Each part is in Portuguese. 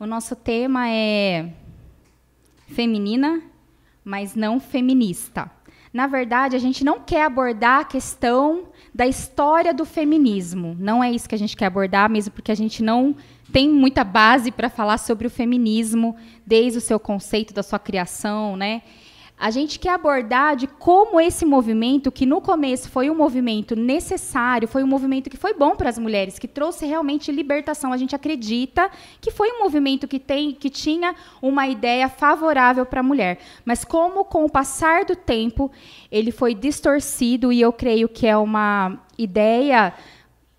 O nosso tema é feminina, mas não feminista. Na verdade, a gente não quer abordar a questão da história do feminismo. Não é isso que a gente quer abordar, mesmo porque a gente não tem muita base para falar sobre o feminismo desde o seu conceito, da sua criação, né? A gente quer abordar de como esse movimento, que no começo foi um movimento necessário, foi um movimento que foi bom para as mulheres, que trouxe realmente libertação. A gente acredita que foi um movimento que, tem, que tinha uma ideia favorável para a mulher. Mas como, com o passar do tempo, ele foi distorcido, e eu creio que é uma ideia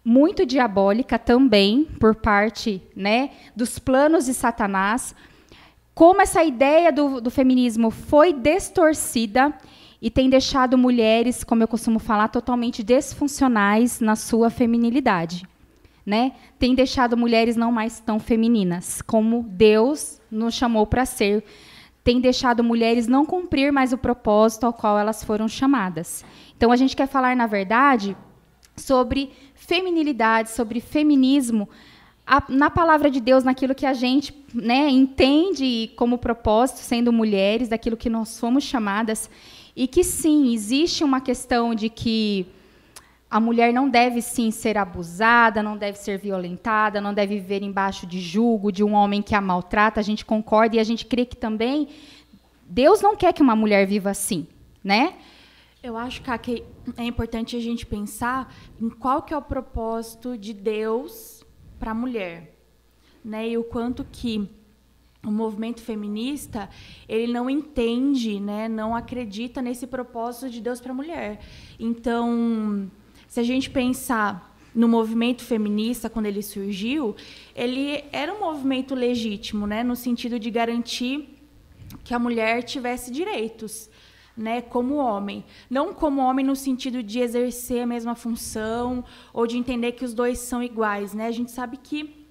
muito diabólica também por parte né, dos planos de Satanás, como essa ideia do, do feminismo foi distorcida e tem deixado mulheres, como eu costumo falar, totalmente desfuncionais na sua feminilidade. Né? Tem deixado mulheres não mais tão femininas, como Deus nos chamou para ser. Tem deixado mulheres não cumprir mais o propósito ao qual elas foram chamadas. Então, a gente quer falar, na verdade, sobre feminilidade, sobre feminismo, a, na palavra de Deus, naquilo que a gente né, entende como propósito, sendo mulheres, daquilo que nós fomos chamadas, e que sim, existe uma questão de que a mulher não deve sim ser abusada, não deve ser violentada, não deve viver embaixo de julgo de um homem que a maltrata. A gente concorda e a gente crê que também Deus não quer que uma mulher viva assim, né? Eu acho que é importante a gente pensar em qual que é o propósito de Deus para a mulher, né? E o quanto que o movimento feminista ele não entende, né? Não acredita nesse propósito de Deus para a mulher. Então, se a gente pensar no movimento feminista quando ele surgiu, ele era um movimento legítimo, né? No sentido de garantir que a mulher tivesse direitos né, como homem. Não como homem no sentido de exercer a mesma função ou de entender que os dois são iguais. Né? A gente sabe que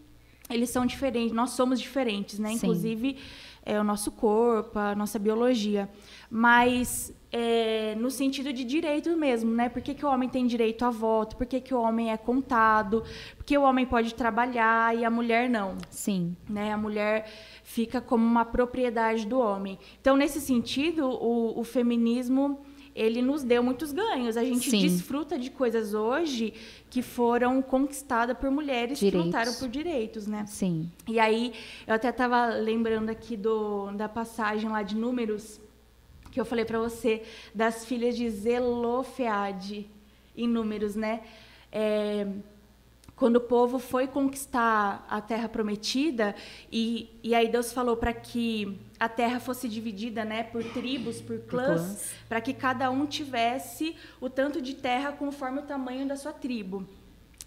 eles são diferentes, nós somos diferentes, né? inclusive é, o nosso corpo, a nossa biologia. Mas é, no sentido de direito mesmo, né? Por que, que o homem tem direito a voto? Por que, que o homem é contado? Porque o homem pode trabalhar e a mulher não. Sim. Né? A mulher fica como uma propriedade do homem. Então, nesse sentido, o, o feminismo ele nos deu muitos ganhos. A gente Sim. desfruta de coisas hoje que foram conquistadas por mulheres direitos. que lutaram por direitos, né? Sim. E aí, eu até estava lembrando aqui do, da passagem lá de Números, que eu falei para você, das filhas de Zelofeade, em Números, né? É, quando o povo foi conquistar a terra prometida e, e aí Deus falou para que a terra fosse dividida, né, por tribos, por clãs, para que cada um tivesse o tanto de terra conforme o tamanho da sua tribo.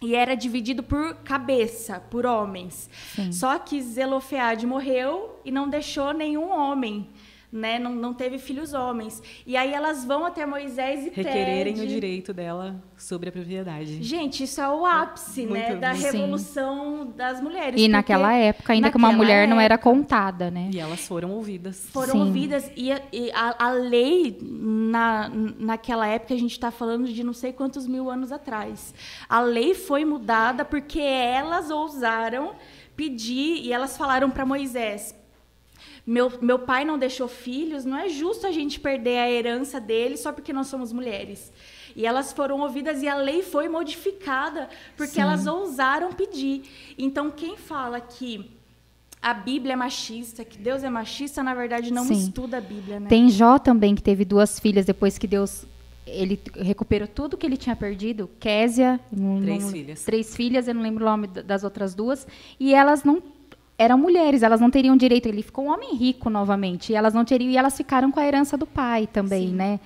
E era dividido por cabeça, por homens. Sim. Só que Zelofeade morreu e não deixou nenhum homem né, não, não teve filhos homens. E aí elas vão até Moisés e Requererem pede... o direito dela sobre a propriedade. Gente, isso é o ápice, né, Muito, né, da revolução sim. das mulheres. E naquela época, ainda que uma mulher época, não era contada, né? E elas foram ouvidas. Foram sim. ouvidas. E, a, e a, a, lei, na, naquela época, a gente está falando de não sei quantos mil anos atrás. A lei foi mudada porque elas ousaram pedir e elas falaram para Moisés: meu, meu pai não deixou filhos, não é justo a gente perder a herança dele só porque nós somos mulheres. E elas foram ouvidas e a lei foi modificada porque Sim. elas ousaram pedir. Então, quem fala que a Bíblia é machista, que Deus é machista, na verdade não Sim. estuda a Bíblia, né? Tem Jó também que teve duas filhas depois que Deus ele recuperou tudo que ele tinha perdido. Késia, três não, filhas. Três filhas, eu não lembro o nome das outras duas, e elas não eram mulheres, elas não teriam direito. Ele ficou um homem rico novamente, e elas não teriam, e elas ficaram com a herança do pai também, Sim. né?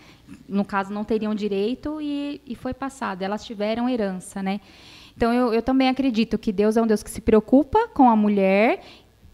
No caso, não teriam direito e, e foi passado. Elas tiveram herança, né? Então, eu, eu também acredito que Deus é um Deus que se preocupa com a mulher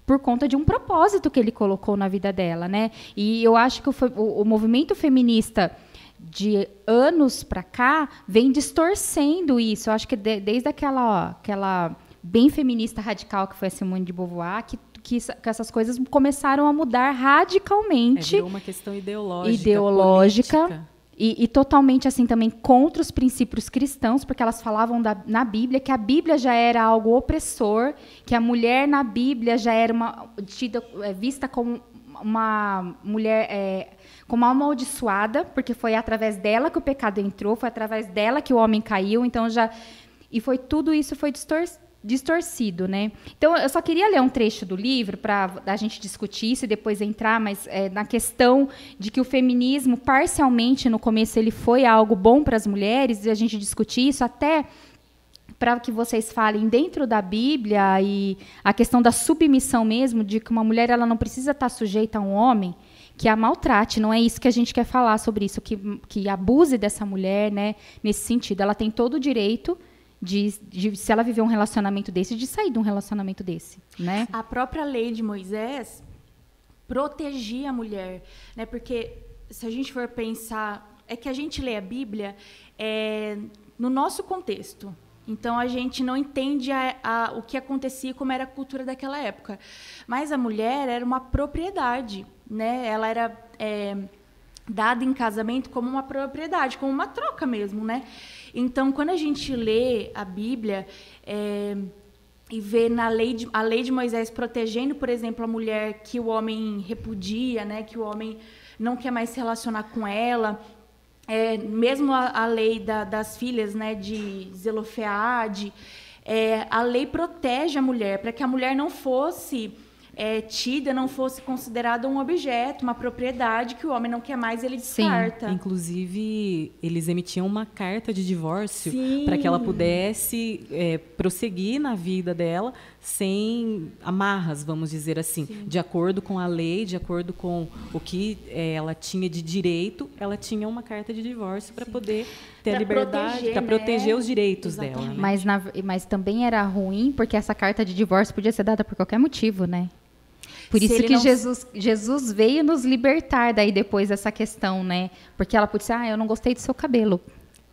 por conta de um propósito que ele colocou na vida dela, né? E eu acho que o, o, o movimento feminista de anos para cá vem distorcendo isso. Eu acho que de, desde aquela, ó, aquela bem feminista radical que foi a Simone de Beauvoir, que, que, que essas coisas começaram a mudar radicalmente. É, uma questão ideológica. Ideológica. E, e, totalmente assim também contra os princípios cristãos, porque elas falavam da, na Bíblia que a Bíblia já era algo opressor, que a mulher na Bíblia já era uma, tida, é, vista como uma mulher é, como amaldiçoada, porque foi através dela que o pecado entrou, foi através dela que o homem caiu, então já e foi tudo isso foi distorcido distorcido, né? Então, eu só queria ler um trecho do livro para a gente discutir isso e depois entrar, mas é, na questão de que o feminismo, parcialmente, no começo, ele foi algo bom para as mulheres, e a gente discutir isso até para que vocês falem dentro da Bíblia e a questão da submissão mesmo, de que uma mulher ela não precisa estar sujeita a um homem que a maltrate, não é isso que a gente quer falar sobre isso, que, que abuse dessa mulher, né, nesse sentido. Ela tem todo o direito de, de, se ela viver um relacionamento desse, de sair de um relacionamento desse, né? A própria lei de Moisés protegia a mulher, né? Porque se a gente for pensar, é que a gente lê a Bíblia é, no nosso contexto. Então a gente não entende a, a, o que acontecia, como era a cultura daquela época. Mas a mulher era uma propriedade, né? Ela era é, dada em casamento como uma propriedade, como uma troca mesmo, né? Então, quando a gente lê a Bíblia é, e vê na lei de, a lei de Moisés protegendo, por exemplo, a mulher que o homem repudia, né, que o homem não quer mais se relacionar com ela, é, mesmo a, a lei da, das filhas né, de Zelofeade, é, a lei protege a mulher para que a mulher não fosse é, tida não fosse considerada um objeto, uma propriedade que o homem não quer mais, ele descarta. Sim. Inclusive, eles emitiam uma carta de divórcio para que ela pudesse é, prosseguir na vida dela sem amarras, vamos dizer assim, Sim. de acordo com a lei, de acordo com o que é, ela tinha de direito, ela tinha uma carta de divórcio para poder ter pra a liberdade, para né? proteger os direitos Exatamente. dela. Né? Mas, na, mas também era ruim porque essa carta de divórcio podia ser dada por qualquer motivo, né? Por isso que não... Jesus, Jesus veio nos libertar daí depois dessa questão, né? Porque ela podia dizer, ah, eu não gostei do seu cabelo.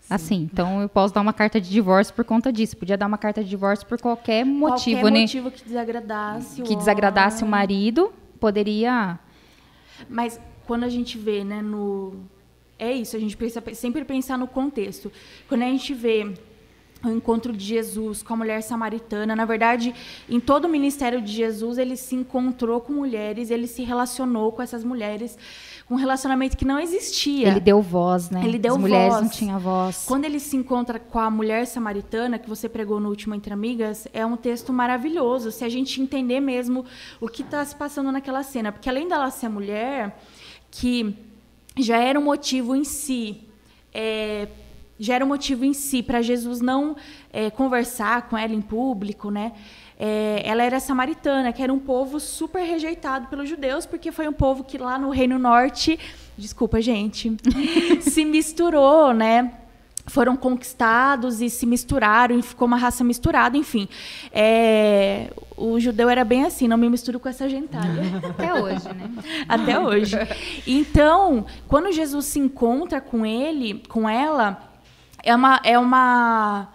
Sim. Assim, então eu posso dar uma carta de divórcio por conta disso. Podia dar uma carta de divórcio por qualquer motivo, qualquer né? motivo que desagradasse que o desagradasse o marido, poderia. Mas quando a gente vê, né, no é isso, a gente precisa sempre pensar no contexto. Quando a gente vê o encontro de Jesus com a mulher samaritana. Na verdade, em todo o ministério de Jesus, ele se encontrou com mulheres, ele se relacionou com essas mulheres, um relacionamento que não existia. Ele deu voz, né? Ele deu As mulheres voz. não tinham voz. Quando ele se encontra com a mulher samaritana, que você pregou no último Entre Amigas, é um texto maravilhoso, se a gente entender mesmo o que está se passando naquela cena. Porque além dela ser mulher, que já era um motivo em si, é, já era um motivo em si para Jesus não é, conversar com ela em público, né? É, ela era samaritana, que era um povo super rejeitado pelos judeus, porque foi um povo que lá no Reino Norte, desculpa, gente, se misturou, né? Foram conquistados e se misturaram, e ficou uma raça misturada, enfim. É, o judeu era bem assim, não me misturo com essa gentalha. Até hoje, né? Até hoje. Então, quando Jesus se encontra com ele, com ela, é uma, é uma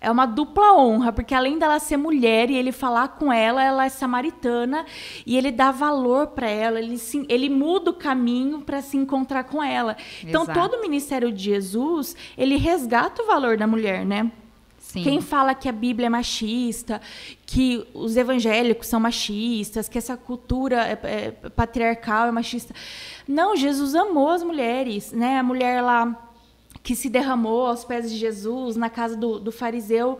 é uma dupla honra, porque além dela ser mulher e ele falar com ela, ela é samaritana e ele dá valor para ela, ele, se, ele muda o caminho para se encontrar com ela. Então, Exato. todo o ministério de Jesus, ele resgata o valor da mulher, né? Sim. Quem fala que a Bíblia é machista, que os evangélicos são machistas, que essa cultura é, é, patriarcal é machista. Não, Jesus amou as mulheres, né? A mulher lá que se derramou aos pés de Jesus na casa do, do fariseu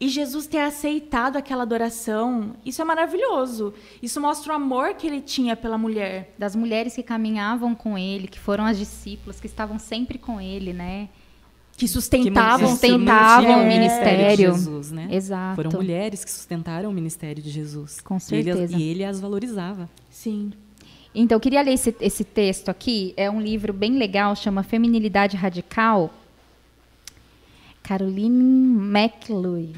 e Jesus ter aceitado aquela adoração, isso é maravilhoso. Isso mostra o amor que ele tinha pela mulher. Das mulheres que caminhavam com ele, que foram as discípulas, que estavam sempre com ele, né? Que sustentavam, que sustentavam o ministério. De Jesus, né? Exato. Foram mulheres que sustentaram o ministério de Jesus. Com certeza. E ele, e ele as valorizava. Sim. Então, eu queria ler esse, esse texto aqui. É um livro bem legal, chama Feminilidade Radical. Caroline McLuey.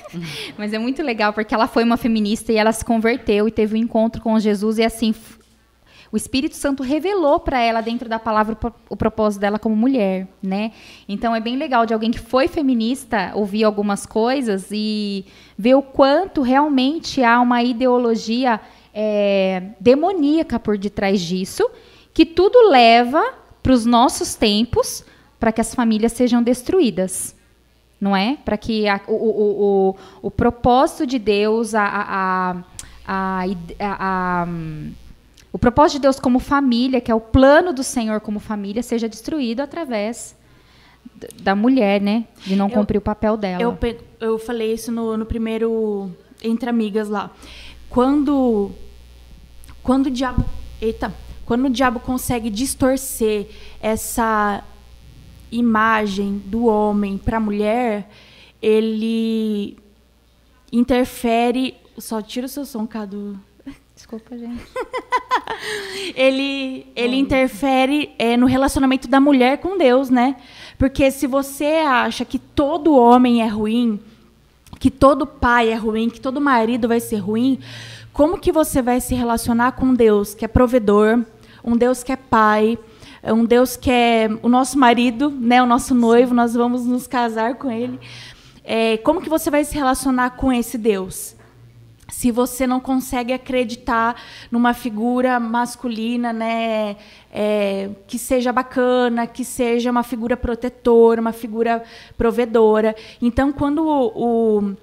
Mas é muito legal porque ela foi uma feminista e ela se converteu e teve um encontro com Jesus e assim o Espírito Santo revelou para ela dentro da palavra o propósito dela como mulher, né? Então é bem legal de alguém que foi feminista ouvir algumas coisas e ver o quanto realmente há uma ideologia é, demoníaca por detrás disso, que tudo leva para os nossos tempos, para que as famílias sejam destruídas. Não é? Para que a, o, o, o, o, propósito de Deus, a, a, a, o propósito de Deus como família, que é o plano do Senhor como família, seja destruído através da mulher, né? De não eu, cumprir o papel dela. Eu, eu falei isso no, no primeiro Entre Amigas lá. Quando, quando o diabo. Eita! Quando o diabo consegue distorcer essa imagem do homem para a mulher, ele interfere. Só tira o seu som, Cadu. Desculpa, gente. ele ele interfere é, no relacionamento da mulher com Deus, né? Porque se você acha que todo homem é ruim, que todo pai é ruim, que todo marido vai ser ruim, como que você vai se relacionar com Deus, que é provedor, um Deus que é pai, um Deus que é o nosso marido, né, o nosso noivo, nós vamos nos casar com ele. É, como que você vai se relacionar com esse Deus? Se você não consegue acreditar numa figura masculina, né, é, que seja bacana, que seja uma figura protetora, uma figura provedora. Então, quando o, o,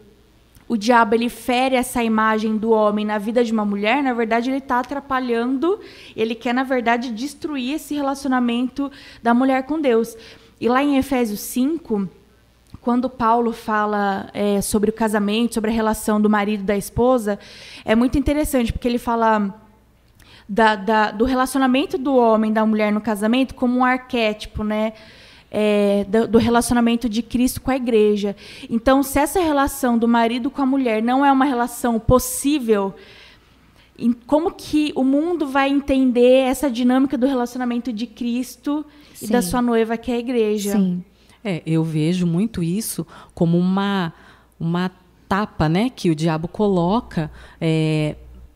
o diabo ele fere essa imagem do homem na vida de uma mulher, na verdade ele está atrapalhando, ele quer na verdade destruir esse relacionamento da mulher com Deus. E lá em Efésios 5, quando Paulo fala é, sobre o casamento, sobre a relação do marido e da esposa, é muito interessante, porque ele fala da, da, do relacionamento do homem e da mulher no casamento como um arquétipo, né? É, do, do, relacionamento de Cristo com a igreja. Então, se essa relação do marido com a mulher não é uma relação possível, como que o mundo vai entender essa dinâmica do relacionamento de Cristo Sim. e da sua noiva, que é a igreja? Sim. É, eu vejo muito isso como uma, uma tapa né, que o diabo coloca é,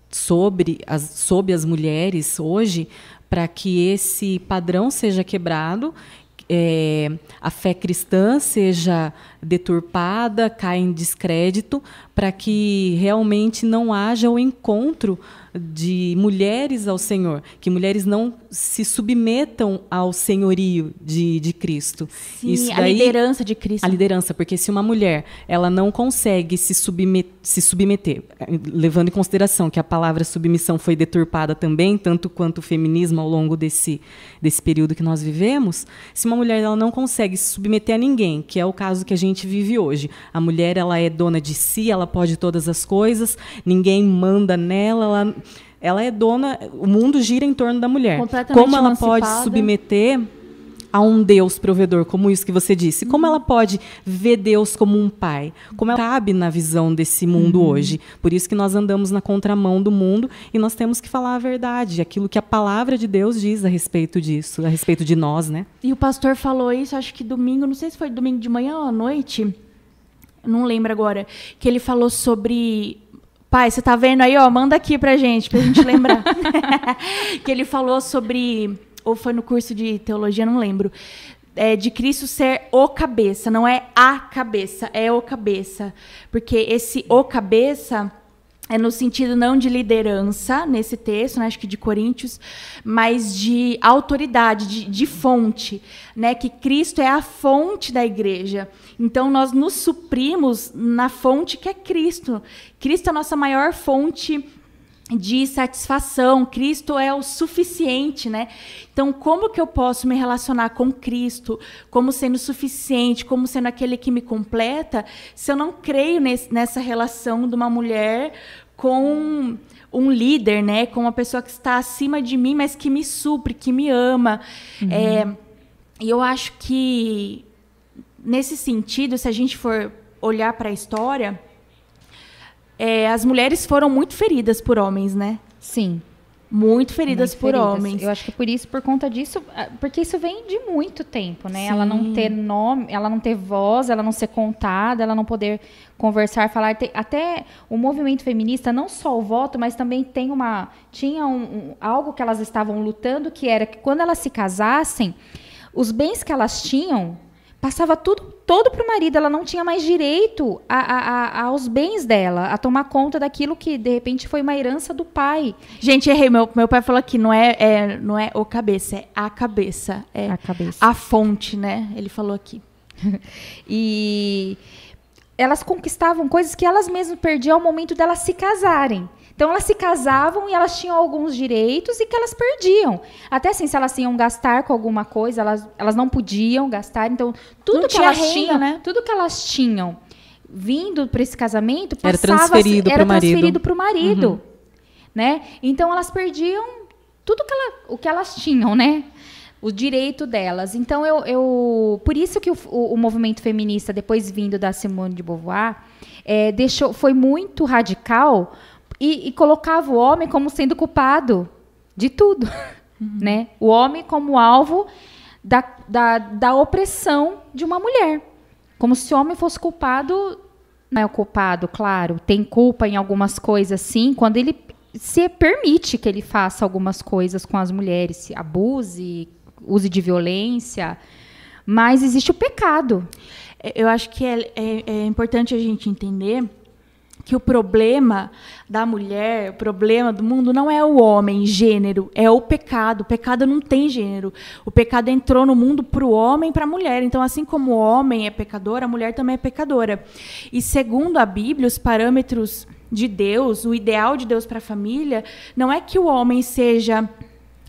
sobre, as, sobre as mulheres hoje para que esse padrão seja quebrado é, a fé cristã seja deturpada, caia em descrédito, para que realmente não haja o encontro de mulheres ao Senhor, que mulheres não se submetam ao senhorio de, de Cristo. Sim, Isso daí, a liderança de Cristo. A liderança, porque se uma mulher ela não consegue se, submet, se submeter, levando em consideração que a palavra submissão foi deturpada também, tanto quanto o feminismo ao longo desse, desse período que nós vivemos, se uma mulher ela não consegue se submeter a ninguém, que é o caso que a gente vive hoje, a mulher ela é dona de si, ela pode todas as coisas, ninguém manda nela, ela ela é dona, o mundo gira em torno da mulher. Como ela pode submeter a um Deus provedor, como isso que você disse? Como ela pode ver Deus como um pai? Como ela cabe na visão desse mundo uhum. hoje? Por isso que nós andamos na contramão do mundo e nós temos que falar a verdade, aquilo que a palavra de Deus diz a respeito disso, a respeito de nós, né? E o pastor falou isso, acho que domingo, não sei se foi domingo de manhã ou à noite, não lembro agora, que ele falou sobre Pai, você tá vendo aí, ó? Manda aqui pra gente, pra gente lembrar. que ele falou sobre. Ou foi no curso de teologia, não lembro. É, de Cristo ser o cabeça, não é a cabeça, é o cabeça. Porque esse o cabeça é no sentido não de liderança, nesse texto, né, acho que de Coríntios, mas de autoridade, de, de, fonte, né, que Cristo é a fonte da igreja. Então, nós nos suprimos na fonte que é Cristo. Cristo é a nossa maior fonte de satisfação. Cristo é o suficiente, né? Então, como que eu posso me relacionar com Cristo como sendo suficiente, como sendo aquele que me completa, se eu não creio nesse, nessa relação de uma mulher com um líder, né? Com uma pessoa que está acima de mim, mas que me supre, que me ama. Uhum. É, e eu acho que nesse sentido, se a gente for olhar para a história, é, as mulheres foram muito feridas por homens, né? Sim. Muito feridas muito por feridas. homens. Eu acho que por isso, por conta disso, ah, porque isso vem de muito tempo, né? Sim. Ela não ter nome, ela não ter voz, ela não ser contada, ela não poder conversar, falar. Até o movimento feminista, não só o voto, mas também tem uma tinha um, um, algo que elas estavam lutando, que era que quando elas se casassem, os bens que elas tinham passava tudo todo para o marido. Ela não tinha mais direito a, a, a, aos bens dela, a tomar conta daquilo que de repente foi uma herança do pai. Gente, errei. Meu, meu pai falou que não é, é, não é o cabeça, é a cabeça. É a cabeça. A fonte, né? Ele falou aqui. e elas conquistavam coisas que elas mesmas perdiam ao momento delas se casarem. Então elas se casavam e elas tinham alguns direitos e que elas perdiam. Até assim, se elas iam gastar com alguma coisa, elas, elas não podiam gastar. Então, tudo não que elas renda, tinham, né? tudo que elas tinham vindo para esse casamento era transferido para o marido. Pro marido uhum. né? Então elas perdiam tudo que ela, o que elas tinham, né? o direito delas. Então, eu, eu por isso que o, o, o, movimento feminista, depois vindo da Simone de Beauvoir, é, deixou, foi muito radical, e, e colocava o homem como sendo culpado de tudo. Uhum. Né? O homem como alvo da, da, da opressão de uma mulher. Como se o homem fosse culpado. Não é o culpado, claro, tem culpa em algumas coisas, sim, quando ele se permite que ele faça algumas coisas com as mulheres, se abuse, use de violência, mas existe o pecado. Eu acho que é, é, é importante a gente entender que o problema da mulher, o problema do mundo não é o homem, gênero, é o pecado. O pecado não tem gênero. O pecado entrou no mundo para o homem e para a mulher. Então, assim como o homem é pecador, a mulher também é pecadora. E segundo a Bíblia, os parâmetros de Deus, o ideal de Deus para a família, não é que o homem seja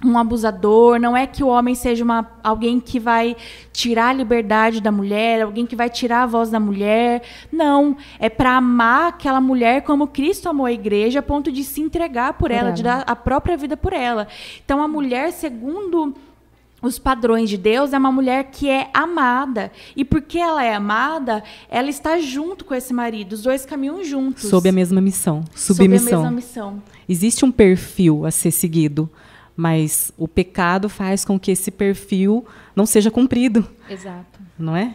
um abusador, não é que o homem seja uma, alguém que vai tirar a liberdade da mulher, alguém que vai tirar a voz da mulher. Não, é para amar aquela mulher como Cristo amou a igreja, a ponto de se entregar por, por ela, ela, de dar a própria vida por ela. Então a mulher, segundo os padrões de Deus, é uma mulher que é amada. E porque ela é amada, ela está junto com esse marido. Os dois caminham juntos. Sob a mesma missão. Submissão. Sob a mesma missão. Existe um perfil a ser seguido mas o pecado faz com que esse perfil não seja cumprido. Exato. Não é?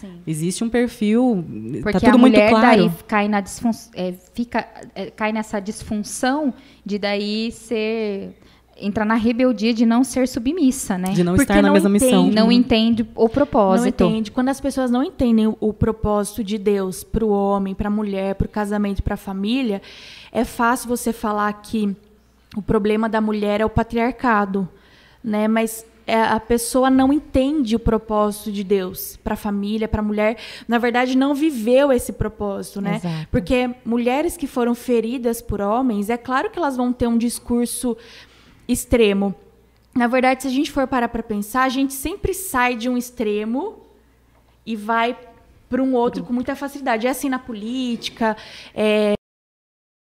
Sim. Existe um perfil, tá Porque tá tudo a mulher muito claro. daí cai na disfun é, fica é, cai nessa disfunção de daí ser entrar na rebeldia de não ser submissa, né? De não Porque estar na mesma entende, missão. Não entende o propósito. Não entende. Quando as pessoas não entendem o, o propósito de Deus para o homem, para a mulher, para o casamento, para a família, é fácil você falar que o problema da mulher é o patriarcado, né? Mas é, a pessoa não entende o propósito de Deus para a família, para a mulher. Na verdade, não viveu esse propósito, né? Exato. Porque mulheres que foram feridas por homens, é claro que elas vão ter um discurso extremo. Na verdade, se a gente for parar para pensar, a gente sempre sai de um extremo e vai para um outro com muita facilidade. É assim na política, é,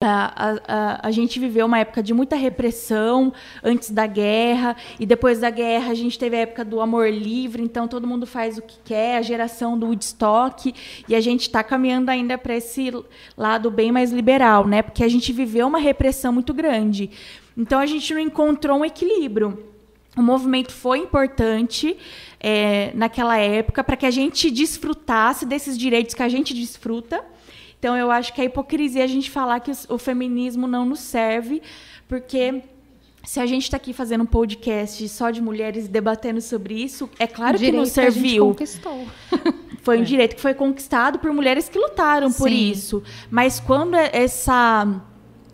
a, a, a, gente viveu uma época de muita repressão antes da guerra, e depois da guerra a gente teve a época do amor livre, então todo mundo faz o que quer, a geração do Woodstock, e a gente está caminhando ainda para esse lado bem mais liberal, né? Porque a gente viveu uma repressão muito grande. Então a gente não encontrou um equilíbrio. O movimento foi importante é, naquela época para que a gente desfrutasse desses direitos que a gente desfruta então, eu acho que é hipocrisia a gente falar que o feminismo não nos serve, porque se a gente está aqui fazendo um podcast só de mulheres debatendo sobre isso, é claro que nos serviu. Que conquistou. Foi um é. direito que foi conquistado por mulheres que lutaram Sim. por isso. Mas quando essa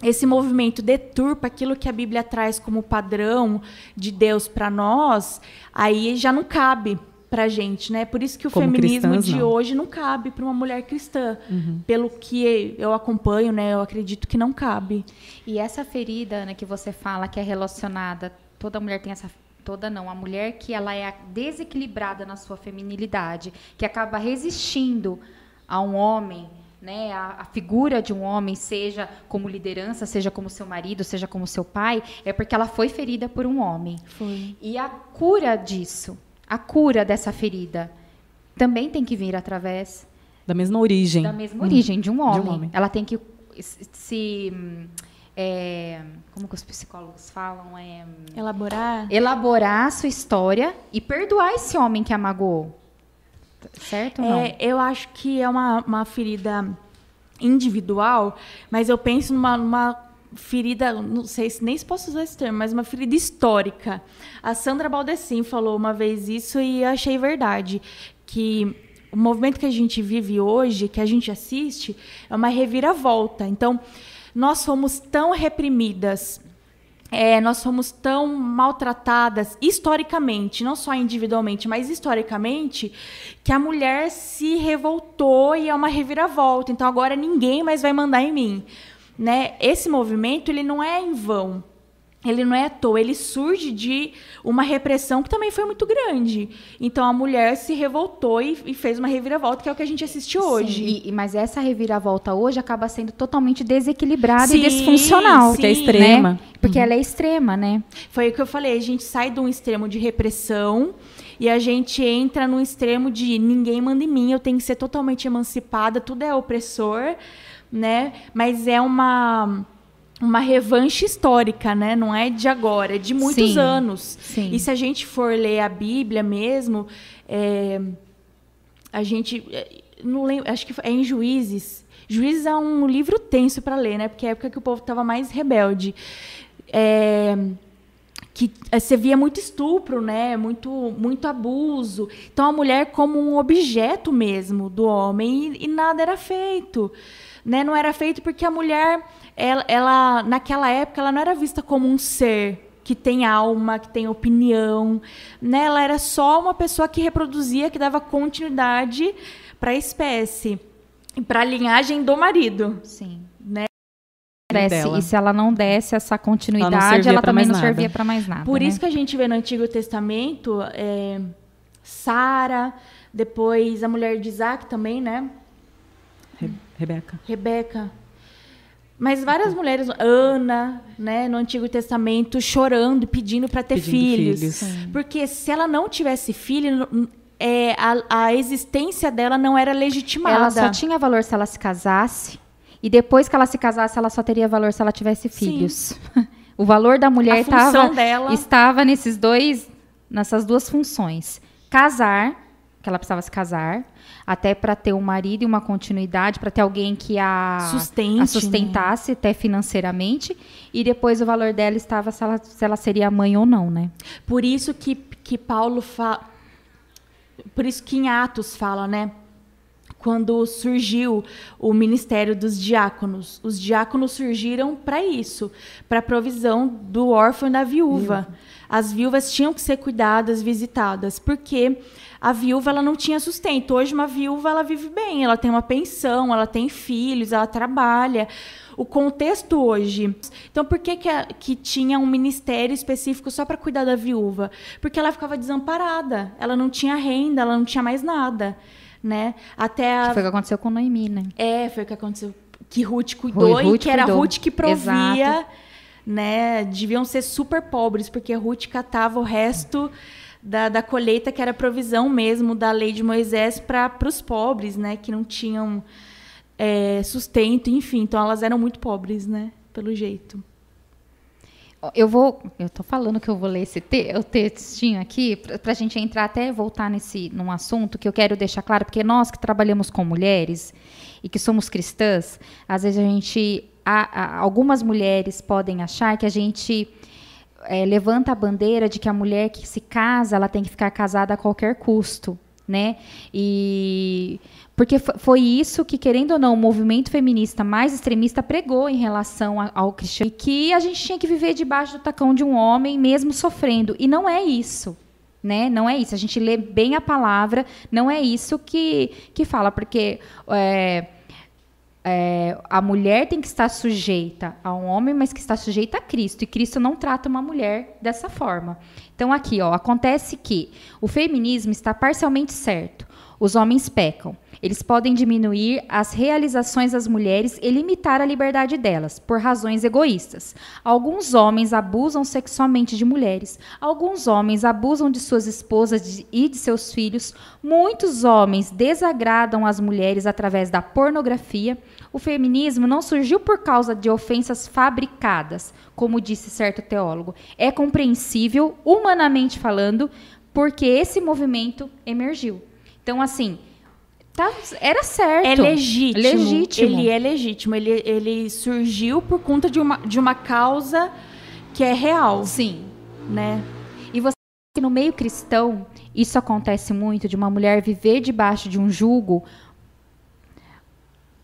esse movimento deturpa aquilo que a Bíblia traz como padrão de Deus para nós, aí já não cabe pra gente, né? Por isso que o Como feminismo cristãs, de não. hoje não cabe para uma mulher cristã. Uhum. Pelo que eu acompanho, né? Eu acredito que não cabe. E essa ferida, né, que você fala que é relacionada, toda mulher tem essa toda não, a mulher que ela é desequilibrada na sua feminilidade, que acaba resistindo a um homem, né, a, a, figura de um homem, seja como liderança, seja como seu marido, seja como seu pai, é porque ela foi ferida por um homem. Foi. E a cura disso, a cura dessa ferida também tem que vir através da mesma origem. Da mesma origem, de um homem. De um homem. Ela tem que se. É, como que os psicólogos falam? É, elaborar. Elaborar a sua história e perdoar esse homem que a magoou. Certo? É, eu acho que é uma, uma ferida individual, mas eu penso numa, numa ferida, não sei se nem se posso usar esse termo, mas uma ferida histórica. A Sandra Baldessin falou uma vez isso e achei verdade, que o movimento que a gente vive hoje, que a gente assiste, é uma reviravolta. Então, nós fomos tão reprimidas, é, nós fomos tão maltratadas historicamente, não só individualmente, mas historicamente, que a mulher se revoltou e é uma reviravolta. Então agora ninguém mais vai mandar em mim, né? Esse movimento ele não é em vão ele não é à toa, ele surge de uma repressão que também foi muito grande. Então a mulher se revoltou e, e fez uma reviravolta, que é o que a gente assiste hoje. Sim, e, mas essa reviravolta hoje acaba sendo totalmente desequilibrada sim, e disfuncional. Porque é extrema. Né? Porque uhum. ela é extrema, né? Foi o que eu falei, a gente sai de um extremo de repressão e a gente entra num extremo de ninguém manda em mim, eu tenho que ser totalmente emancipada, tudo é opressor, né? Mas é uma uma revanche histórica, né? Não é de agora, é de muitos sim, anos. Sim. E se a gente for ler a Bíblia mesmo, é, a gente é, não lembro, acho que é em Juízes. Juízes é um livro tenso para ler, né? Porque é a época que o povo estava mais rebelde. É, que é, você via muito estupro, né? Muito, muito abuso. Então a mulher como um objeto mesmo do homem e, e nada era feito, né? Não era feito porque a mulher ela, ela, naquela época, ela não era vista como um ser que tem alma, que tem opinião. Né? Ela era só uma pessoa que reproduzia, que dava continuidade para a espécie, para a linhagem do marido. Sim. Né? Desse, e se ela não desse essa continuidade, ela, ela também não servia para mais nada. Por né? isso que a gente vê no Antigo Testamento é, Sara, depois a mulher de Isaac também, né? Rebeca. Rebeca. Mas várias mulheres, Ana, né, no Antigo Testamento, chorando, pedindo para ter pedindo filhos. filhos. Porque se ela não tivesse filho, é, a, a existência dela não era legitimada. Ela só tinha valor se ela se casasse. E depois que ela se casasse, ela só teria valor se ela tivesse filhos. o valor da mulher tava, dela... estava nesses dois, nessas duas funções. Casar, que ela precisava se casar, até para ter um marido e uma continuidade, para ter alguém que a, Sustente, a sustentasse né? até financeiramente, e depois o valor dela estava se ela, se ela seria mãe ou não, né? Por isso que, que Paulo fala, por isso que em Atos fala, né? Quando surgiu o ministério dos diáconos, os diáconos surgiram para isso, para a provisão do órfão e da viúva. As viúvas tinham que ser cuidadas, visitadas, porque a viúva ela não tinha sustento. Hoje uma viúva ela vive bem, ela tem uma pensão, ela tem filhos, ela trabalha. O contexto hoje. Então, por que, que, a, que tinha um ministério específico só para cuidar da viúva? Porque ela ficava desamparada, ela não tinha renda, ela não tinha mais nada. Né? Até a... Foi o que aconteceu com Noemi, né? É, foi o que aconteceu. Que Ruth cuidou Rui, Ruth e que era Ruth que provia. Exato. Né? Deviam ser super pobres, porque Ruth catava o resto da, da colheita, que era provisão mesmo da lei de Moisés para os pobres, né? Que não tinham é, sustento, enfim. Então elas eram muito pobres, né? Pelo jeito. Eu vou, eu tô falando que eu vou ler esse te, o textinho aqui para a gente entrar até voltar nesse num assunto que eu quero deixar claro, porque nós que trabalhamos com mulheres e que somos cristãs, às vezes a gente, a, a, algumas mulheres podem achar que a gente é, levanta a bandeira de que a mulher que se casa, ela tem que ficar casada a qualquer custo, né? E porque foi isso que, querendo ou não, o movimento feminista mais extremista pregou em relação ao cristianismo, que a gente tinha que viver debaixo do tacão de um homem, mesmo sofrendo. E não é isso. Né? Não é isso. A gente lê bem a palavra, não é isso que, que fala, porque é, é, a mulher tem que estar sujeita a um homem, mas que está sujeita a Cristo. E Cristo não trata uma mulher dessa forma. Então, aqui, ó, acontece que o feminismo está parcialmente certo. Os homens pecam. Eles podem diminuir as realizações das mulheres e limitar a liberdade delas, por razões egoístas. Alguns homens abusam sexualmente de mulheres. Alguns homens abusam de suas esposas e de seus filhos. Muitos homens desagradam as mulheres através da pornografia. O feminismo não surgiu por causa de ofensas fabricadas, como disse certo teólogo. É compreensível, humanamente falando, porque esse movimento emergiu. Então, assim, tá, era certo. É legítimo. legítimo. Ele é legítimo. Ele, ele surgiu por conta de uma, de uma causa que é real. Sim. Né? E você No meio cristão, isso acontece muito de uma mulher viver debaixo de um jugo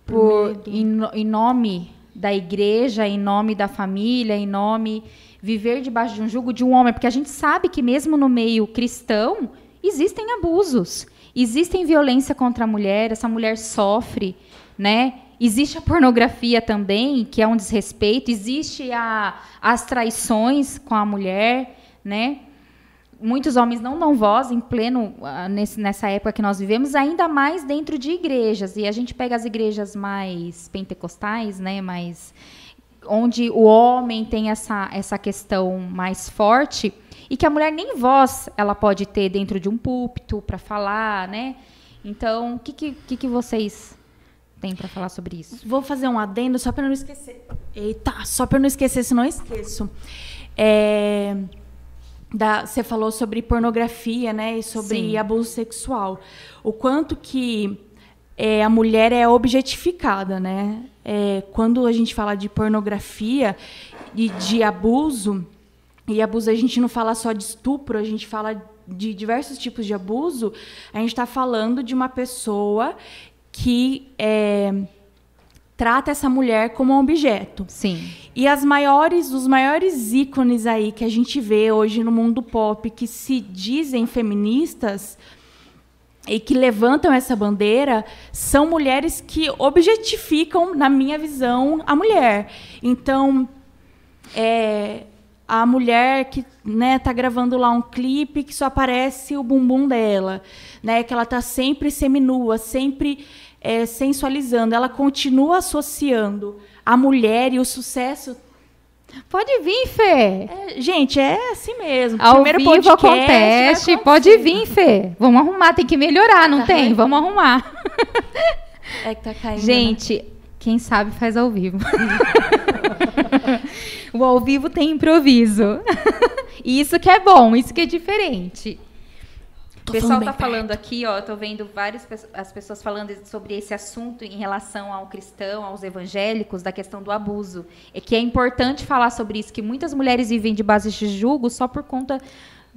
por, em, em nome da igreja, em nome da família, em nome viver debaixo de um jugo de um homem, porque a gente sabe que mesmo no meio cristão existem abusos, existem violência contra a mulher, essa mulher sofre, né? Existe a pornografia também, que é um desrespeito, existe a, as traições com a mulher, né? muitos homens não dão voz em pleno nesse, nessa época que nós vivemos, ainda mais dentro de igrejas. E a gente pega as igrejas mais pentecostais, né, mais onde o homem tem essa, essa questão mais forte e que a mulher nem voz ela pode ter dentro de um púlpito para falar, né? Então, o que, que, que vocês têm para falar sobre isso? Vou fazer um adendo só para não esquecer. Eita, só para não esquecer, se não esqueço. É, da, você falou sobre pornografia, né, e sobre Sim. abuso sexual. O quanto que é, a mulher é objetificada, né? É, quando a gente fala de pornografia e de abuso, e abuso a gente não fala só de estupro, a gente fala de diversos tipos de abuso, a gente está falando de uma pessoa que é, trata essa mulher como um objeto. Sim. E as maiores, os maiores ícones aí que a gente vê hoje no mundo pop que se dizem feministas e que levantam essa bandeira são mulheres que objetificam, na minha visão, a mulher. Então, é, a mulher que né, tá gravando lá um clipe que só aparece o bumbum dela, né, que ela tá sempre seminua, sempre é, sensualizando, ela continua associando a mulher e o sucesso. Pode vir, Fê. É, gente, é assim mesmo. Ao Primeiro vivo podcast, acontece. Pode vir, Fê. Vamos arrumar, tem que melhorar, não tá tem? Vamos arrumar. É que tá caindo. Gente, né? Quem sabe faz ao vivo. o ao vivo tem improviso. isso que é bom, isso que é diferente. Tô o pessoal está falando aqui, ó, tô vendo várias as pessoas falando sobre esse assunto em relação ao cristão, aos evangélicos, da questão do abuso. É que é importante falar sobre isso, que muitas mulheres vivem de base de julgo só por conta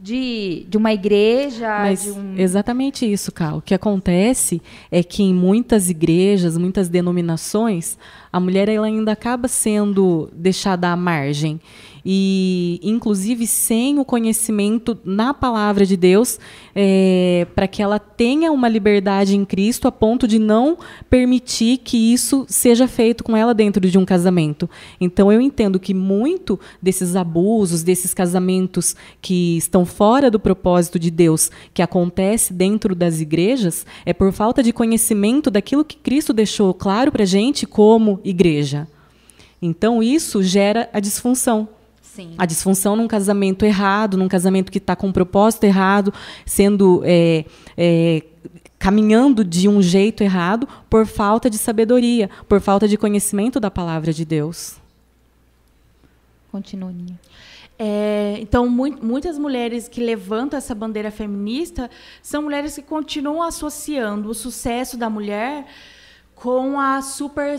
de, de uma igreja. Mas um... Exatamente isso, Carl. O que acontece é que em muitas igrejas, muitas denominações, a mulher ela ainda acaba sendo deixada à margem e inclusive sem o conhecimento na palavra de Deus, é, para que ela tenha uma liberdade em Cristo a ponto de não permitir que isso seja feito com ela dentro de um casamento. Então eu entendo que muito desses abusos, desses casamentos que estão fora do propósito de Deus, que acontece dentro das igrejas, é por falta de conhecimento daquilo que Cristo deixou claro para gente como igreja. Então isso gera a disfunção. Sim. A disfunção num casamento errado, num casamento que está com um propósito errado, sendo é, é, caminhando de um jeito errado por falta de sabedoria, por falta de conhecimento da palavra de Deus. Continue. É, então, muitas mulheres que levantam essa bandeira feminista são mulheres que continuam associando o sucesso da mulher com a super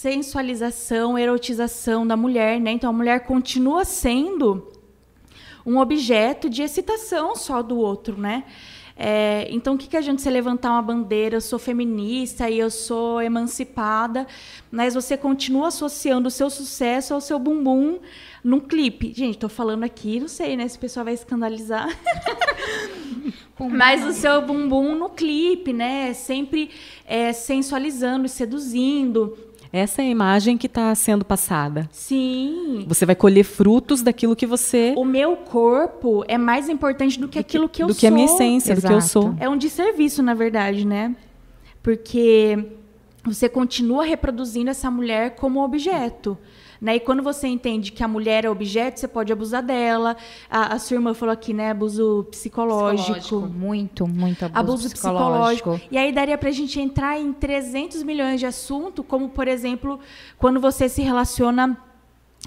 sensualização, erotização da mulher, né? Então a mulher continua sendo um objeto de excitação só do outro, né? É, então, o que, que a gente se levantar uma bandeira, eu sou feminista e eu sou emancipada, mas você continua associando o seu sucesso ao seu bumbum num clipe. Gente, estou falando aqui, não sei, né? Se o pessoal vai escandalizar. mas o seu bumbum no clipe, né? Sempre é, sensualizando, seduzindo. Essa é a imagem que está sendo passada. Sim. Você vai colher frutos daquilo que você. O meu corpo é mais importante do que aquilo que, que eu do sou. Do que a minha essência, Exato. do que eu sou. É um desserviço, na verdade, né? Porque você continua reproduzindo essa mulher como objeto. Né? E quando você entende que a mulher é objeto, você pode abusar dela. A, a sua irmã falou aqui, né? Abuso psicológico. psicológico. Muito, muito abuso, abuso psicológico. psicológico. E aí daria para a gente entrar em 300 milhões de assuntos, como, por exemplo, quando você se relaciona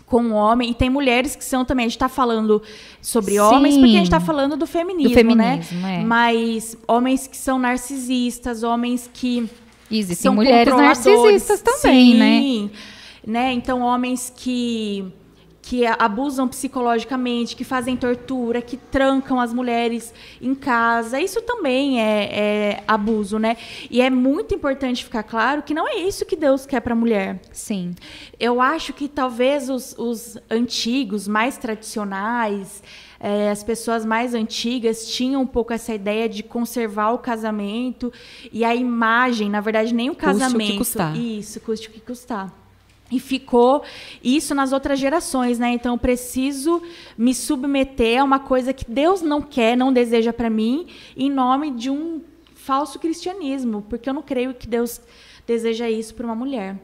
com um homem, e tem mulheres que são também, a gente está falando sobre Sim. homens, porque a gente está falando do feminismo, do feminismo né? É. Mas homens que são narcisistas, homens que. Existem são mulheres narcisistas também, né? Sim. né? Né? Então, homens que que abusam psicologicamente, que fazem tortura, que trancam as mulheres em casa. Isso também é, é abuso, né? E é muito importante ficar claro que não é isso que Deus quer para a mulher. Sim. Eu acho que talvez os, os antigos, mais tradicionais, é, as pessoas mais antigas tinham um pouco essa ideia de conservar o casamento e a imagem, na verdade, nem o casamento. Custe o que custar. Isso, custe o que custar. E ficou isso nas outras gerações, né? Então, eu preciso me submeter a uma coisa que Deus não quer, não deseja para mim, em nome de um falso cristianismo, porque eu não creio que Deus deseja isso para uma mulher.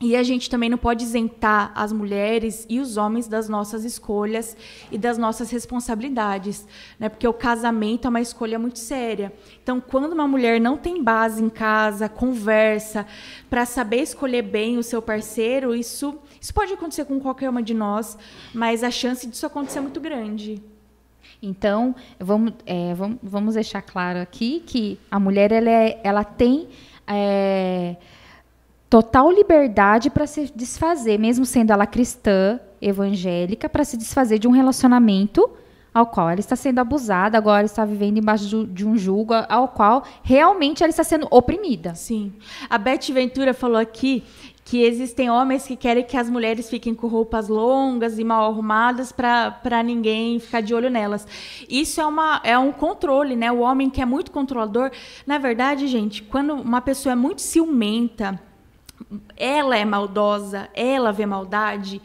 E a gente também não pode isentar as mulheres e os homens das nossas escolhas e das nossas responsabilidades, né? Porque o casamento é uma escolha muito séria. Então, quando uma mulher não tem base em casa, conversa para saber escolher bem o seu parceiro, isso isso pode acontecer com qualquer uma de nós, mas a chance disso acontecer é muito grande. Então, vamos, é, vamos, vamos deixar claro aqui que a mulher ela, é, ela tem é, total liberdade para se desfazer, mesmo sendo ela cristã, evangélica, para se desfazer de um relacionamento ao qual ela está sendo abusada, agora está vivendo embaixo de um julgo ao qual realmente ela está sendo oprimida. Sim. A Beth Ventura falou aqui que existem homens que querem que as mulheres fiquem com roupas longas e mal arrumadas para ninguém ficar de olho nelas. Isso é, uma, é um controle, né? O homem que é muito controlador. Na verdade, gente, quando uma pessoa é muito ciumenta, ela é maldosa, ela vê maldade,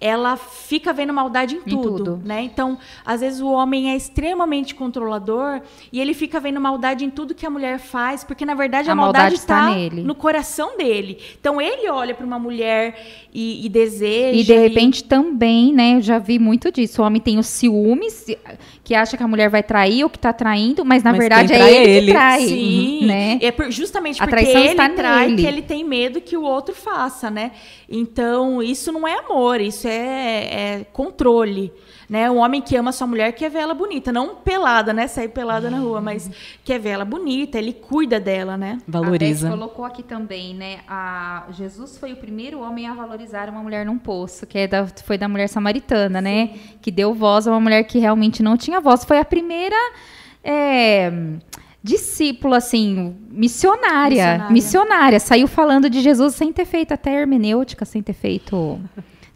ela fica vendo maldade em, em tudo, tudo, né? Então, às vezes o homem é extremamente controlador e ele fica vendo maldade em tudo que a mulher faz, porque na verdade a, a maldade está no coração dele. Então ele olha para uma mulher e, e, deseja. E de repente e... também, né? Eu já vi muito disso. O homem tem os ciúmes, que acha que a mulher vai trair ou que está traindo, mas na mas verdade é ele, ele, que trai. Sim, né? É por, justamente porque ele trai nele. que ele tem medo que o outro faça, né? Então isso não é amor, isso é é, é controle. Né? Um homem que ama sua mulher quer ver ela bonita, não pelada, né? Sair pelada na rua, mas quer ver ela bonita, ele cuida dela, né? Valoriza. A colocou aqui também, né? A Jesus foi o primeiro homem a valorizar uma mulher num poço, que é da, foi da mulher samaritana, né? Sim. né? Que deu voz a uma mulher que realmente não tinha voz. Foi a primeira é, discípula, assim, missionária, missionária. Missionária. Saiu falando de Jesus sem ter feito até hermenêutica, sem ter feito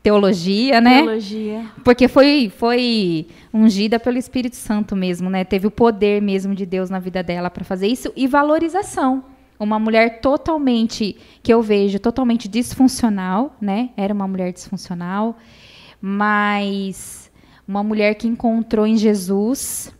teologia, né? Teologia. Porque foi, foi ungida pelo Espírito Santo mesmo, né? Teve o poder mesmo de Deus na vida dela para fazer isso e valorização. Uma mulher totalmente, que eu vejo, totalmente disfuncional, né? Era uma mulher disfuncional, mas uma mulher que encontrou em Jesus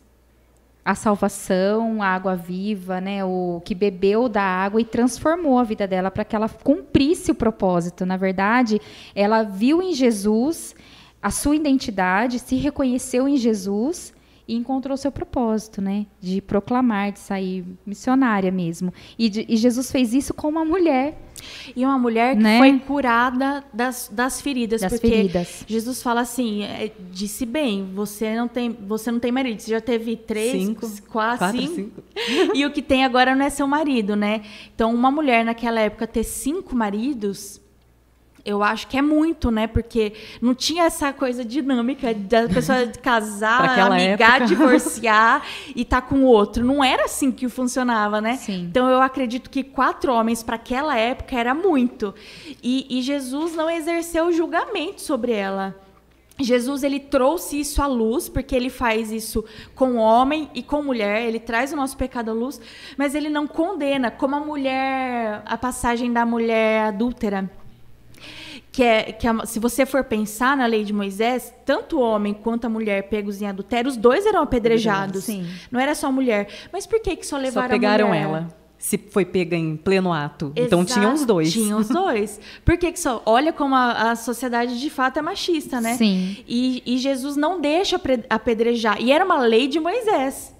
a salvação, a água viva, né, o que bebeu da água e transformou a vida dela para que ela cumprisse o propósito. Na verdade, ela viu em Jesus a sua identidade, se reconheceu em Jesus e encontrou seu propósito, né, de proclamar, de sair missionária mesmo. E, de, e Jesus fez isso com uma mulher e uma mulher que né? foi curada das, das feridas. Das porque feridas. Jesus fala assim, é, disse bem, você não tem, você não tem marido. Você já teve três, cinco, quatro, quatro cinco. cinco. e o que tem agora não é seu marido, né? Então, uma mulher naquela época ter cinco maridos eu acho que é muito, né? Porque não tinha essa coisa dinâmica da pessoa casar, amigar, época. divorciar e estar tá com o outro. Não era assim que funcionava, né? Sim. Então eu acredito que quatro homens para aquela época era muito. E, e Jesus não exerceu julgamento sobre ela. Jesus ele trouxe isso à luz, porque ele faz isso com homem e com mulher, ele traz o nosso pecado à luz, mas ele não condena, como a mulher, a passagem da mulher adúltera que é que a, se você for pensar na lei de Moisés, tanto o homem quanto a mulher pegos em adultério, os dois eram apedrejados. Sim. Não era só a mulher. Mas por que que só levaram só pegaram a mulher? ela. Se foi pega em pleno ato. Exato, então tinham os dois. Tinham os dois. Por que, que só. Olha como a, a, sociedade de fato é machista, né? Sim. E, e Jesus não deixa apedrejar. E era uma lei de Moisés.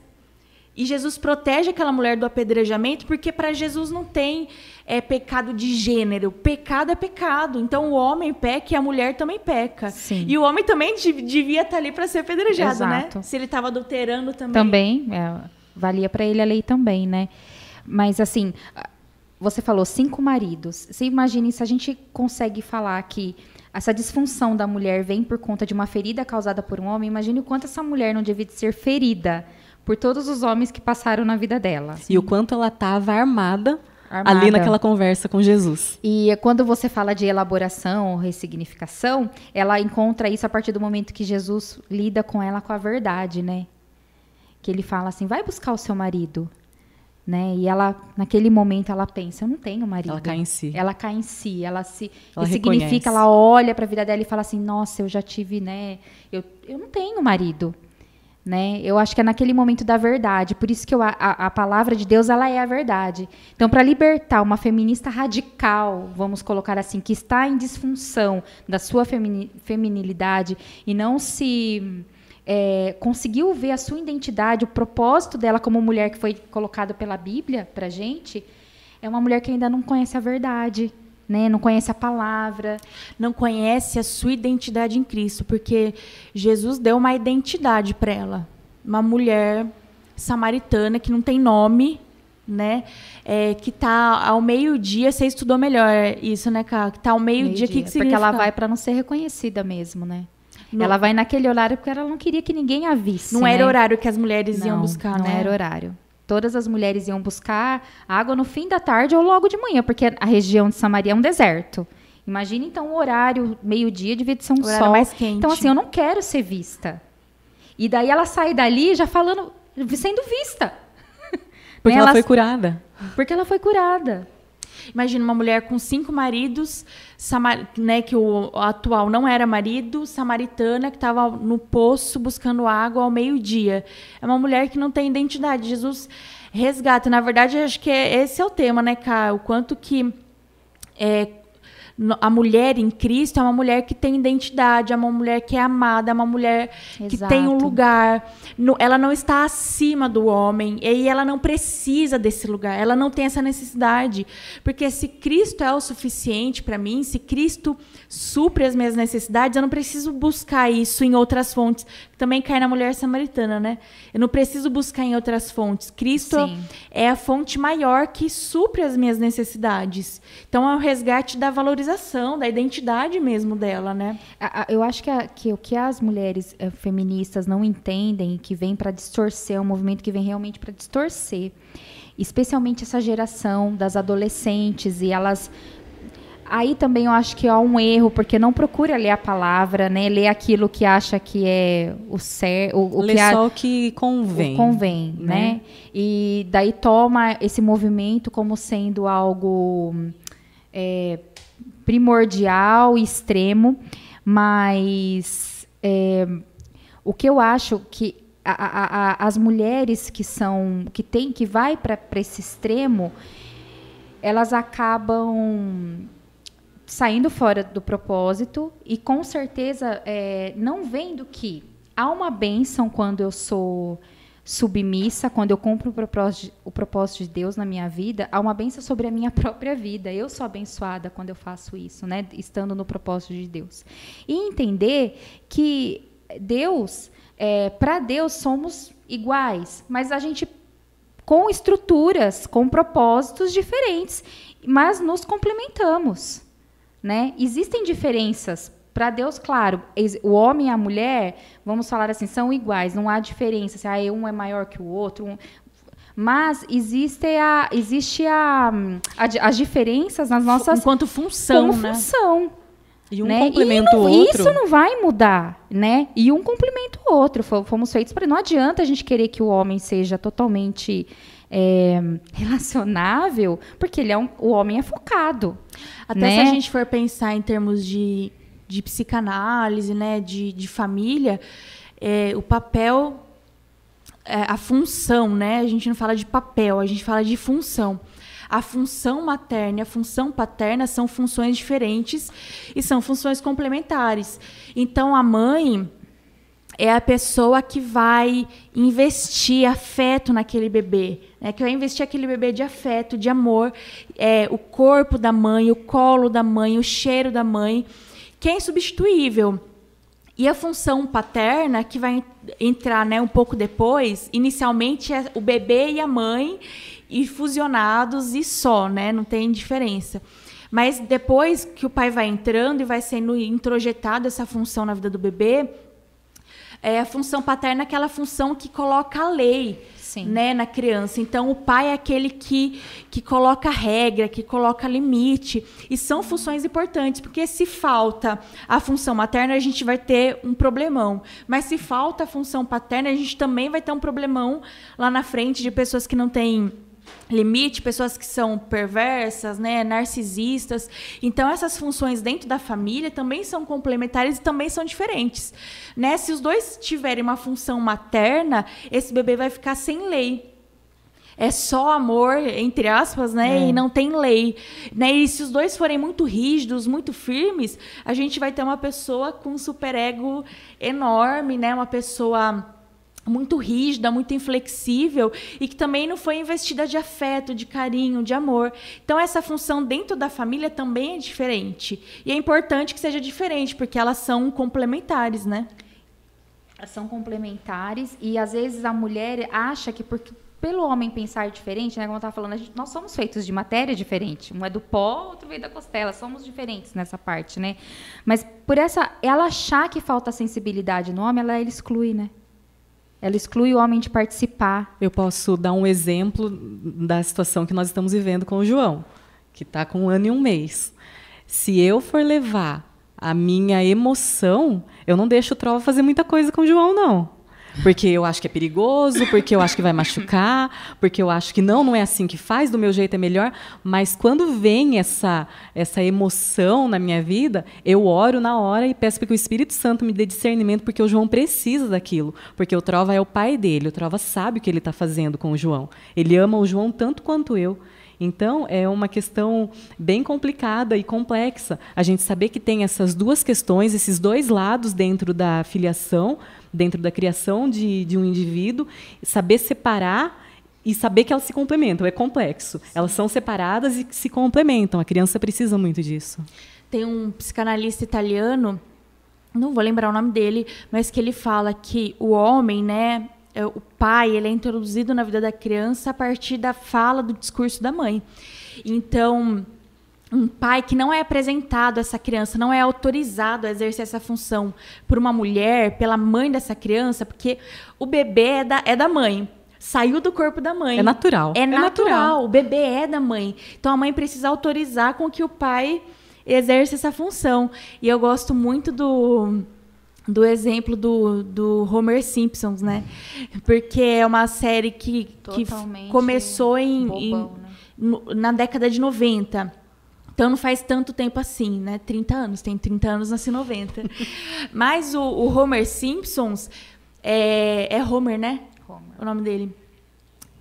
E Jesus protege aquela mulher do apedrejamento, porque para Jesus não tem é, pecado de gênero. Pecado é pecado. Então o homem peca e a mulher também peca. Sim. E o homem também devia estar ali para ser apedrejado, né? Exato. né? Se ele estava adulterando também. Também, é, valia para ele a lei também, né? Mas assim, você falou cinco maridos. Você imagine se a gente consegue falar que essa disfunção da mulher vem por conta de uma ferida causada por um homem, imagine o quanto essa mulher não devia ser ferida por todos os homens que passaram na vida dela. E o quanto ela estava armada, armada, ali naquela conversa com Jesus. E quando você fala de elaboração ou ressignificação, ela encontra isso a partir do momento que Jesus lida com ela com a verdade, né? Que ele fala assim: vai buscar o seu marido né? E ela, naquele momento, ela pensa, eu não tenho marido. Ela cai em si. Ela cai em si, ela se ela significa, ela olha para a vida dela e fala assim, nossa, eu já tive, né? Eu, eu não tenho marido, né? Eu acho que é naquele momento da verdade. Por isso que eu, a, a palavra de Deus, ela é a verdade. Então, para libertar uma feminista radical, vamos colocar assim, que está em disfunção da sua feminilidade e não se é, conseguiu ver a sua identidade, o propósito dela como mulher que foi colocado pela Bíblia para gente, é uma mulher que ainda não conhece a verdade, né? Não conhece a palavra, não conhece a sua identidade em Cristo, porque Jesus deu uma identidade para ela, uma mulher samaritana que não tem nome, né? É, que tá ao meio-dia, você estudou melhor isso, né, Cá? Que tá ao meio-dia, meio que, que significa? Porque ela vai para não ser reconhecida mesmo, né? Ela vai naquele horário porque ela não queria que ninguém a visse. Não né? era horário que as mulheres não, iam buscar, não né? Não era horário. Todas as mulheres iam buscar água no fim da tarde ou logo de manhã, porque a região de Samaria é um deserto. Imagina então o horário, meio-dia, devia ser um o sol. mais quente. Então, assim, eu não quero ser vista. E daí ela sai dali já falando, sendo vista. Porque né? ela, ela foi curada. Porque ela foi curada. Imagina uma mulher com cinco maridos, né, que o atual não era marido, samaritana, que estava no poço buscando água ao meio-dia. É uma mulher que não tem identidade. Jesus resgata. Na verdade, acho que é, esse é o tema, né, Cá? O quanto que é, a mulher em Cristo é uma mulher que tem identidade, é uma mulher que é amada, é uma mulher Exato. que tem um lugar. ela não está acima do homem e ela não precisa desse lugar. Ela não tem essa necessidade, porque se Cristo é o suficiente para mim, se Cristo supre as minhas necessidades, eu não preciso buscar isso em outras fontes. Também cai na mulher samaritana, né? Eu não preciso buscar em outras fontes. Cristo Sim. é a fonte maior que supre as minhas necessidades. Então é o resgate da valorização, da identidade mesmo dela, né? Eu acho que, a, que o que as mulheres eh, feministas não entendem, que vem para distorcer, é um movimento que vem realmente para distorcer especialmente essa geração das adolescentes e elas Aí também eu acho que há um erro, porque não procura ler a palavra, né? Ler aquilo que acha que é o certo. O, Lê que só o que convém. O convém, né? né? E daí toma esse movimento como sendo algo é, primordial extremo, mas é, o que eu acho que a, a, a, as mulheres que são que tem que vai para esse extremo elas acabam saindo fora do propósito e com certeza é, não vendo que há uma bênção quando eu sou submissa, quando eu cumpro o propósito, de Deus na minha vida, há uma bênção sobre a minha própria vida. Eu sou abençoada quando eu faço isso, né? Estando no propósito de Deus. E entender que Deus, é, para Deus somos iguais, mas a gente com estruturas, com propósitos diferentes, mas nos complementamos. Né? Existem diferenças. Para Deus, claro, o homem e a mulher, vamos falar assim, são iguais, não há diferença. Se ah, um é maior que o outro. Um... Mas existe, a, existe a, a, as diferenças nas nossas. Enquanto função. Como né? função. E um né? complementa o outro. Isso não vai mudar, né? E um complementa o outro. Fomos feitos para. Não adianta a gente querer que o homem seja totalmente é, relacionável, porque ele é um, o homem é focado. Até né? se a gente for pensar em termos de, de psicanálise, né, de, de família, é, o papel, é, a função, né? A gente não fala de papel, a gente fala de função. A função materna e a função paterna são funções diferentes e são funções complementares. Então, a mãe, é a pessoa que vai investir afeto naquele bebê, né? que vai investir aquele bebê de afeto, de amor, é, o corpo da mãe, o colo da mãe, o cheiro da mãe, que é insubstituível. E a função paterna, que vai entrar né, um pouco depois, inicialmente é o bebê e a mãe, e fusionados e só, né? não tem diferença. Mas depois que o pai vai entrando e vai sendo introjetado essa função na vida do bebê, é a função paterna é aquela função que coloca a lei né, na criança. Então, o pai é aquele que, que coloca regra, que coloca limite. E são funções importantes, porque se falta a função materna, a gente vai ter um problemão. Mas se falta a função paterna, a gente também vai ter um problemão lá na frente de pessoas que não têm limite, pessoas que são perversas, né, narcisistas. Então essas funções dentro da família também são complementares e também são diferentes, né? Se os dois tiverem uma função materna, esse bebê vai ficar sem lei. É só amor, entre aspas, né? É. E não tem lei. Né? E se os dois forem muito rígidos, muito firmes, a gente vai ter uma pessoa com um superego enorme, né? Uma pessoa muito rígida, muito inflexível e que também não foi investida de afeto, de carinho, de amor. Então essa função dentro da família também é diferente. E é importante que seja diferente, porque elas são complementares, né? São complementares e às vezes a mulher acha que porque pelo homem pensar diferente, né, como eu estava falando, gente, nós somos feitos de matéria diferente. Um é do pó, outro veio da costela. Somos diferentes nessa parte, né? Mas por essa, ela achar que falta sensibilidade no homem, ela, ela exclui, né? Ela exclui o homem de participar. Eu posso dar um exemplo da situação que nós estamos vivendo com o João, que está com um ano e um mês. Se eu for levar a minha emoção, eu não deixo o Trova fazer muita coisa com o João, não. Porque eu acho que é perigoso, porque eu acho que vai machucar, porque eu acho que não, não é assim que faz, do meu jeito é melhor. Mas quando vem essa, essa emoção na minha vida, eu oro na hora e peço para que o Espírito Santo me dê discernimento, porque o João precisa daquilo. Porque o Trova é o pai dele, o Trova sabe o que ele está fazendo com o João. Ele ama o João tanto quanto eu. Então, é uma questão bem complicada e complexa. A gente saber que tem essas duas questões, esses dois lados dentro da filiação, dentro da criação de, de um indivíduo, saber separar e saber que elas se complementam. É complexo. Sim. Elas são separadas e se complementam. A criança precisa muito disso. Tem um psicanalista italiano, não vou lembrar o nome dele, mas que ele fala que o homem, né, é, o pai, ele é introduzido na vida da criança a partir da fala, do discurso da mãe. Então, um pai que não é apresentado a essa criança, não é autorizado a exercer essa função por uma mulher, pela mãe dessa criança, porque o bebê é da, é da mãe. Saiu do corpo da mãe. É natural. É, é natural. natural. O bebê é da mãe. Então a mãe precisa autorizar com que o pai exerça essa função. E eu gosto muito do do exemplo do, do Homer Simpsons, né? Porque é uma série que, que começou em, bobão, em né? na década de 90. Então não faz tanto tempo assim, né? 30 anos, tem 30 anos, nasci 90. Mas o, o Homer Simpsons é, é Homer, né? Homer. O nome dele.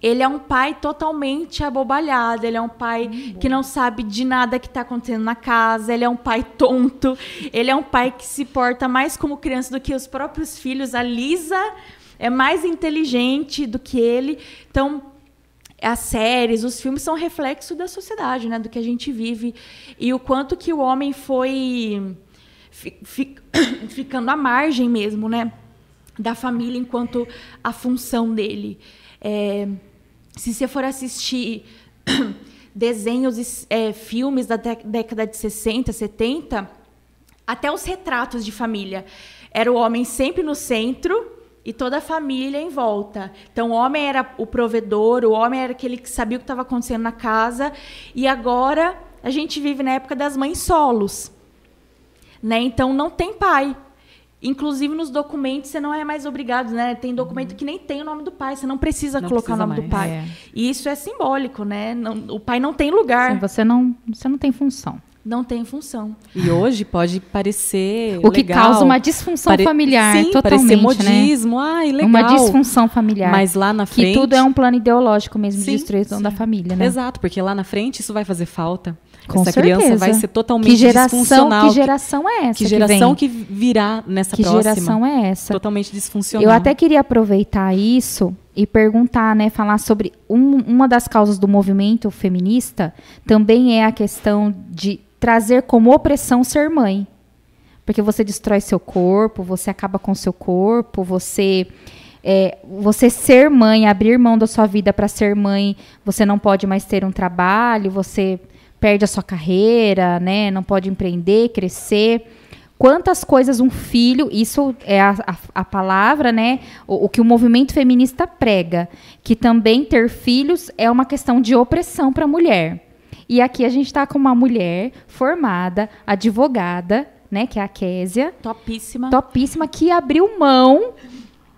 Ele é um pai totalmente abobalhado, ele é um pai hum, que não sabe de nada que está acontecendo na casa, ele é um pai tonto, ele é um pai que se porta mais como criança do que os próprios filhos. A Lisa é mais inteligente do que ele. Então, as séries, os filmes são reflexo da sociedade, né, do que a gente vive e o quanto que o homem foi fi, fi, ficando à margem mesmo, né, da família enquanto a função dele. É, se você for assistir desenhos é, filmes da década de 60, 70, até os retratos de família. Era o homem sempre no centro e toda a família em volta. Então, o homem era o provedor, o homem era aquele que sabia o que estava acontecendo na casa. E agora a gente vive na época das mães solos. Né? Então, não tem pai. Inclusive nos documentos você não é mais obrigado, né? Tem documento uhum. que nem tem o nome do pai, você não precisa não colocar precisa o nome mais. do pai. É. E isso é simbólico, né? Não, o pai não tem lugar. Sim, você não, você não tem função. Não tem função. E hoje pode parecer o que legal, causa uma disfunção pare... familiar, Sim, totalmente, parecer modismo, né? ai, legal. Uma disfunção familiar. Mas lá na frente que tudo é um plano ideológico mesmo sim, de destruição sim. da família, né? Exato, porque lá na frente isso vai fazer falta. Com essa certeza. criança vai ser totalmente que geração, disfuncional. Que geração é essa? Que geração que, que virá nessa que próxima? Que geração é essa? Totalmente disfuncional. Eu até queria aproveitar isso e perguntar, né, falar sobre um, uma das causas do movimento feminista também é a questão de trazer como opressão ser mãe. Porque você destrói seu corpo, você acaba com seu corpo, você é, você ser mãe, abrir mão da sua vida para ser mãe, você não pode mais ter um trabalho, você perde a sua carreira, né? Não pode empreender, crescer. Quantas coisas um filho, isso é a, a, a palavra, né? O, o, que o movimento feminista prega, que também ter filhos é uma questão de opressão para a mulher. E aqui a gente está com uma mulher formada, advogada, né? Que é a Késia. Topíssima. Topíssima, que abriu mão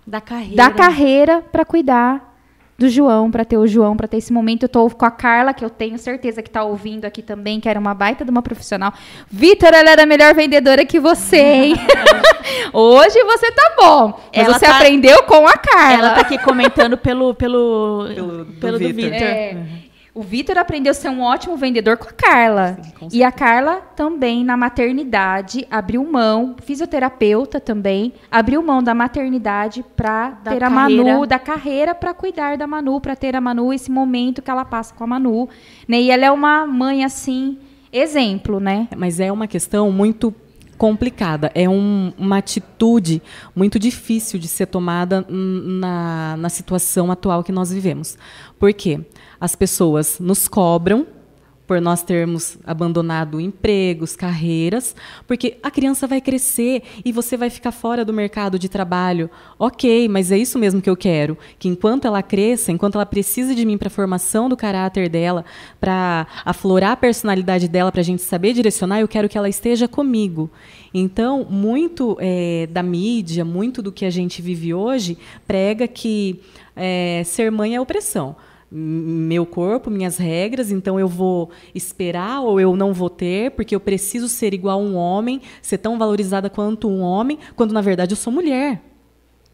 da carreira, da carreira para cuidar do João, para ter o João, para ter esse momento. Eu tô com a Carla, que eu tenho certeza que tá ouvindo aqui também, que era uma baita de uma profissional. Vitor, ela era melhor vendedora que você, hein? Hoje você tá bom. Mas ela você tá... aprendeu com a Carla. Ela tá aqui comentando pelo pelo pelo, pelo do Vitor. É. O Vitor aprendeu a ser um ótimo vendedor com a Carla. Sim, e a Carla também, na maternidade, abriu mão, fisioterapeuta também, abriu mão da maternidade para ter a Manu, da carreira para cuidar da Manu, para ter a Manu, esse momento que ela passa com a Manu. Né? E ela é uma mãe, assim, exemplo, né? Mas é uma questão muito complicada. É um, uma atitude muito difícil de ser tomada na, na situação atual que nós vivemos. Por quê? As pessoas nos cobram por nós termos abandonado empregos, carreiras, porque a criança vai crescer e você vai ficar fora do mercado de trabalho. Ok, mas é isso mesmo que eu quero. Que enquanto ela cresça, enquanto ela precisa de mim para a formação do caráter dela, para aflorar a personalidade dela, para a gente saber direcionar, eu quero que ela esteja comigo. Então, muito é, da mídia, muito do que a gente vive hoje, prega que é, ser mãe é opressão meu corpo, minhas regras, então eu vou esperar ou eu não vou ter, porque eu preciso ser igual a um homem, ser tão valorizada quanto um homem, quando na verdade eu sou mulher.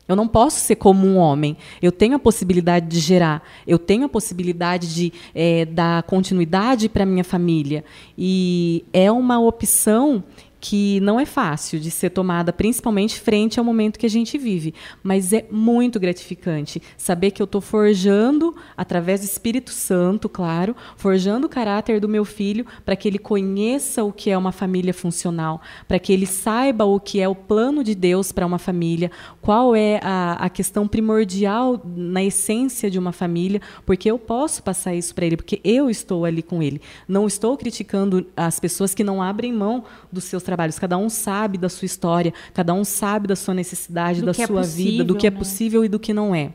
Eu não posso ser como um homem. Eu tenho a possibilidade de gerar, eu tenho a possibilidade de é, dar continuidade para minha família. E é uma opção que não é fácil de ser tomada, principalmente frente ao momento que a gente vive, mas é muito gratificante saber que eu estou forjando, através do Espírito Santo, claro, forjando o caráter do meu filho para que ele conheça o que é uma família funcional, para que ele saiba o que é o plano de Deus para uma família, qual é a, a questão primordial na essência de uma família, porque eu posso passar isso para ele, porque eu estou ali com ele. Não estou criticando as pessoas que não abrem mão dos seus trabalhos. Cada um sabe da sua história, cada um sabe da sua necessidade, do da é sua é possível, vida, do que é né? possível e do que não é.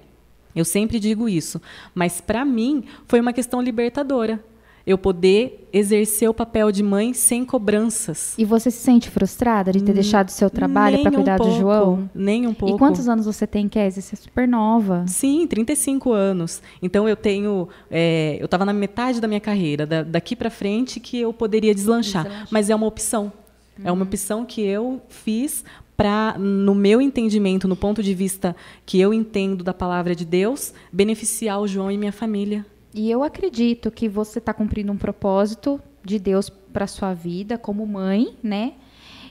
Eu sempre digo isso. Mas para mim foi uma questão libertadora. Eu poder exercer o papel de mãe sem cobranças. E você se sente frustrada de ter deixado o seu trabalho para cuidar um pouco, do João? Nem um pouco. E quantos anos você tem, Kézia? Você é super nova. Sim, 35 anos. Então eu tenho. É, eu estava na metade da minha carreira, da, daqui para frente que eu poderia deslanchar. deslanchar. Mas é uma opção. É uma opção que eu fiz para, no meu entendimento, no ponto de vista que eu entendo da palavra de Deus, beneficiar o João e minha família. E eu acredito que você está cumprindo um propósito de Deus para sua vida como mãe, né?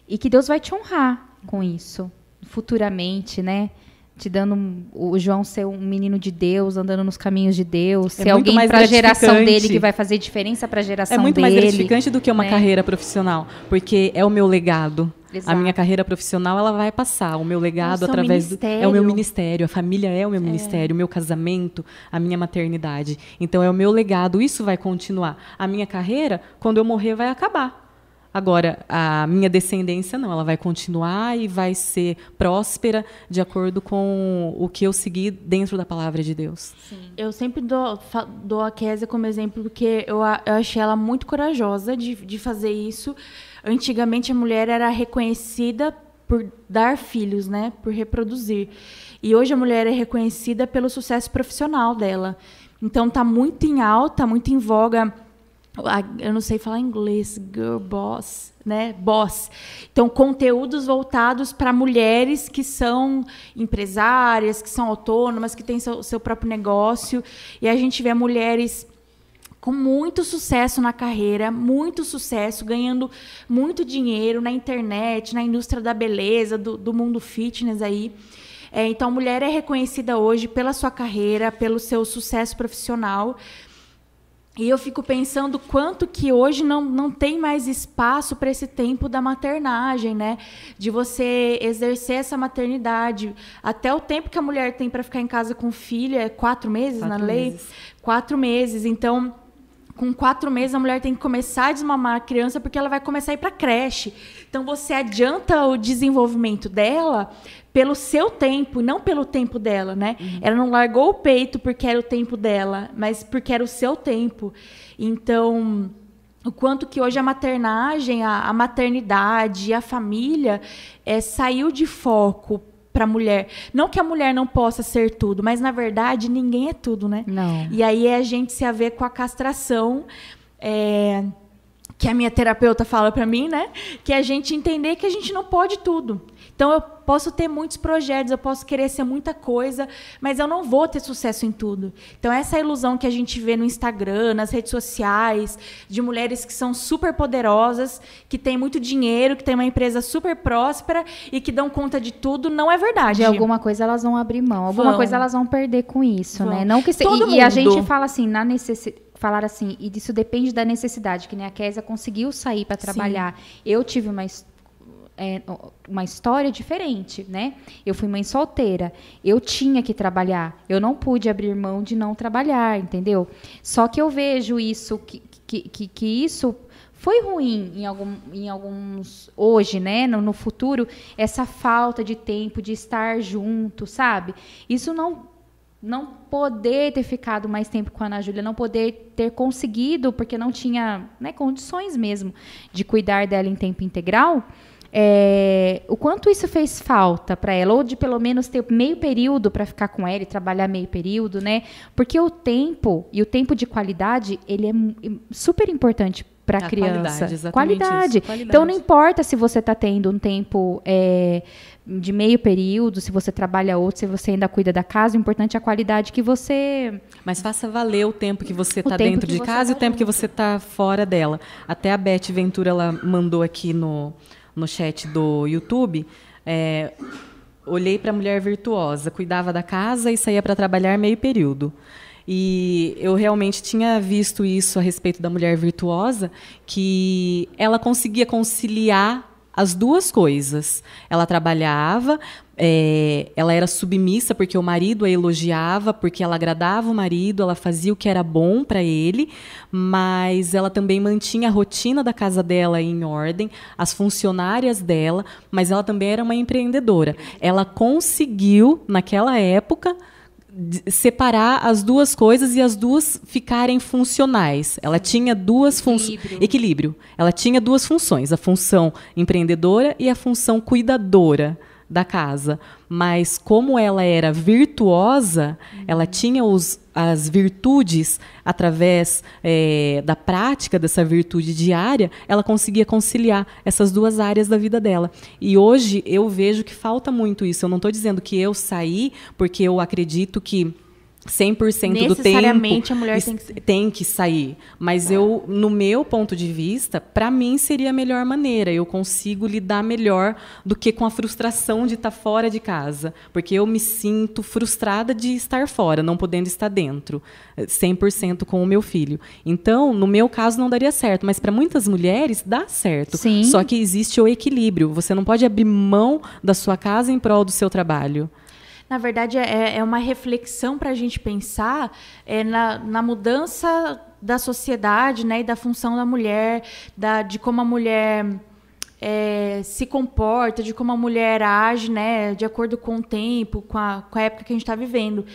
E que Deus vai te honrar com isso futuramente, né? Te dando o João ser um menino de Deus, andando nos caminhos de Deus, é ser alguém para a geração dele que vai fazer diferença para a geração dele. É muito dele, mais gratificante do que uma né? carreira profissional, porque é o meu legado. Exato. A minha carreira profissional ela vai passar, o meu legado é através do é o meu ministério, a família é o meu é. ministério, o meu casamento, a minha maternidade. Então é o meu legado, isso vai continuar. A minha carreira, quando eu morrer, vai acabar Agora, a minha descendência não, ela vai continuar e vai ser próspera de acordo com o que eu segui dentro da palavra de Deus. Sim. Eu sempre dou, dou a Kézia como exemplo porque eu, eu achei ela muito corajosa de, de fazer isso. Antigamente a mulher era reconhecida por dar filhos, né, por reproduzir. E hoje a mulher é reconhecida pelo sucesso profissional dela. Então está muito em alta, muito em voga eu não sei falar inglês, girl boss, né? Boss. Então, conteúdos voltados para mulheres que são empresárias, que são autônomas, que têm seu, seu próprio negócio. E a gente vê mulheres com muito sucesso na carreira, muito sucesso, ganhando muito dinheiro na internet, na indústria da beleza, do, do mundo fitness aí. É, então, a mulher é reconhecida hoje pela sua carreira, pelo seu sucesso profissional. E eu fico pensando quanto que hoje não, não tem mais espaço para esse tempo da maternagem, né? De você exercer essa maternidade. Até o tempo que a mulher tem para ficar em casa com o filho é quatro meses quatro na lei? Meses. Quatro meses. Então, com quatro meses a mulher tem que começar a desmamar a criança porque ela vai começar a ir para creche. Então você adianta o desenvolvimento dela pelo seu tempo, não pelo tempo dela, né? Uhum. Ela não largou o peito porque era o tempo dela, mas porque era o seu tempo. Então, o quanto que hoje a maternagem, a, a maternidade, a família é, saiu de foco para a mulher. Não que a mulher não possa ser tudo, mas na verdade ninguém é tudo, né? Não. E aí é a gente se haver com a castração. É, que a minha terapeuta fala para mim, né? Que é a gente entender que a gente não pode tudo. Então eu posso ter muitos projetos, eu posso querer ser muita coisa, mas eu não vou ter sucesso em tudo. Então essa ilusão que a gente vê no Instagram, nas redes sociais, de mulheres que são super poderosas, que têm muito dinheiro, que têm uma empresa super próspera e que dão conta de tudo, não é verdade. De alguma coisa elas vão abrir mão, alguma vão. coisa elas vão perder com isso, né? vão. né? Não que se... Todo e, e a gente fala assim, na necessidade falar assim, e isso depende da necessidade, que nem a Késia conseguiu sair para trabalhar. Sim. Eu tive uma é, uma história diferente, né? Eu fui mãe solteira, eu tinha que trabalhar, eu não pude abrir mão de não trabalhar, entendeu? Só que eu vejo isso que, que, que, que isso foi ruim em, algum, em alguns hoje, né? No, no, futuro, essa falta de tempo de estar junto, sabe? Isso não não poder ter ficado mais tempo com a Ana Júlia, não poder ter conseguido, porque não tinha né, condições mesmo de cuidar dela em tempo integral é, o quanto isso fez falta para ela, ou de pelo menos ter meio período para ficar com ela e trabalhar meio período, né? Porque o tempo e o tempo de qualidade ele é super importante para a criança. Qualidade, qualidade. qualidade. Então não importa se você está tendo um tempo é, de meio período, se você trabalha outro, se você ainda cuida da casa, o importante é a qualidade que você. Mas faça valer o tempo que você está dentro de casa tá e o tempo que você está fora dela. Até a Beth Ventura ela mandou aqui no no chat do YouTube, é, olhei para a mulher virtuosa, cuidava da casa e saía para trabalhar meio período. E eu realmente tinha visto isso a respeito da mulher virtuosa, que ela conseguia conciliar as duas coisas. Ela trabalhava, é, ela era submissa porque o marido a elogiava, porque ela agradava o marido, ela fazia o que era bom para ele, mas ela também mantinha a rotina da casa dela em ordem, as funcionárias dela, mas ela também era uma empreendedora. Ela conseguiu, naquela época, separar as duas coisas e as duas ficarem funcionais. Ela tinha duas funções. Equilíbrio. Ela tinha duas funções: a função empreendedora e a função cuidadora da casa. Mas como ela era virtuosa, ela tinha os, as virtudes através é, da prática dessa virtude diária, ela conseguia conciliar essas duas áreas da vida dela. E hoje eu vejo que falta muito isso. Eu não estou dizendo que eu saí porque eu acredito que 100% do tempo a mulher tem que... tem que sair. Mas eu, no meu ponto de vista, para mim seria a melhor maneira. Eu consigo lidar melhor do que com a frustração de estar tá fora de casa. Porque eu me sinto frustrada de estar fora, não podendo estar dentro, 100% com o meu filho. Então, no meu caso, não daria certo. Mas para muitas mulheres, dá certo. Sim. Só que existe o equilíbrio. Você não pode abrir mão da sua casa em prol do seu trabalho na verdade, é, é uma reflexão para a gente pensar é, na, na mudança da sociedade né, e da função da mulher, da, de como a mulher é, se comporta, de como a mulher age né, de acordo com o tempo, com a, com a época que a gente está vivendo.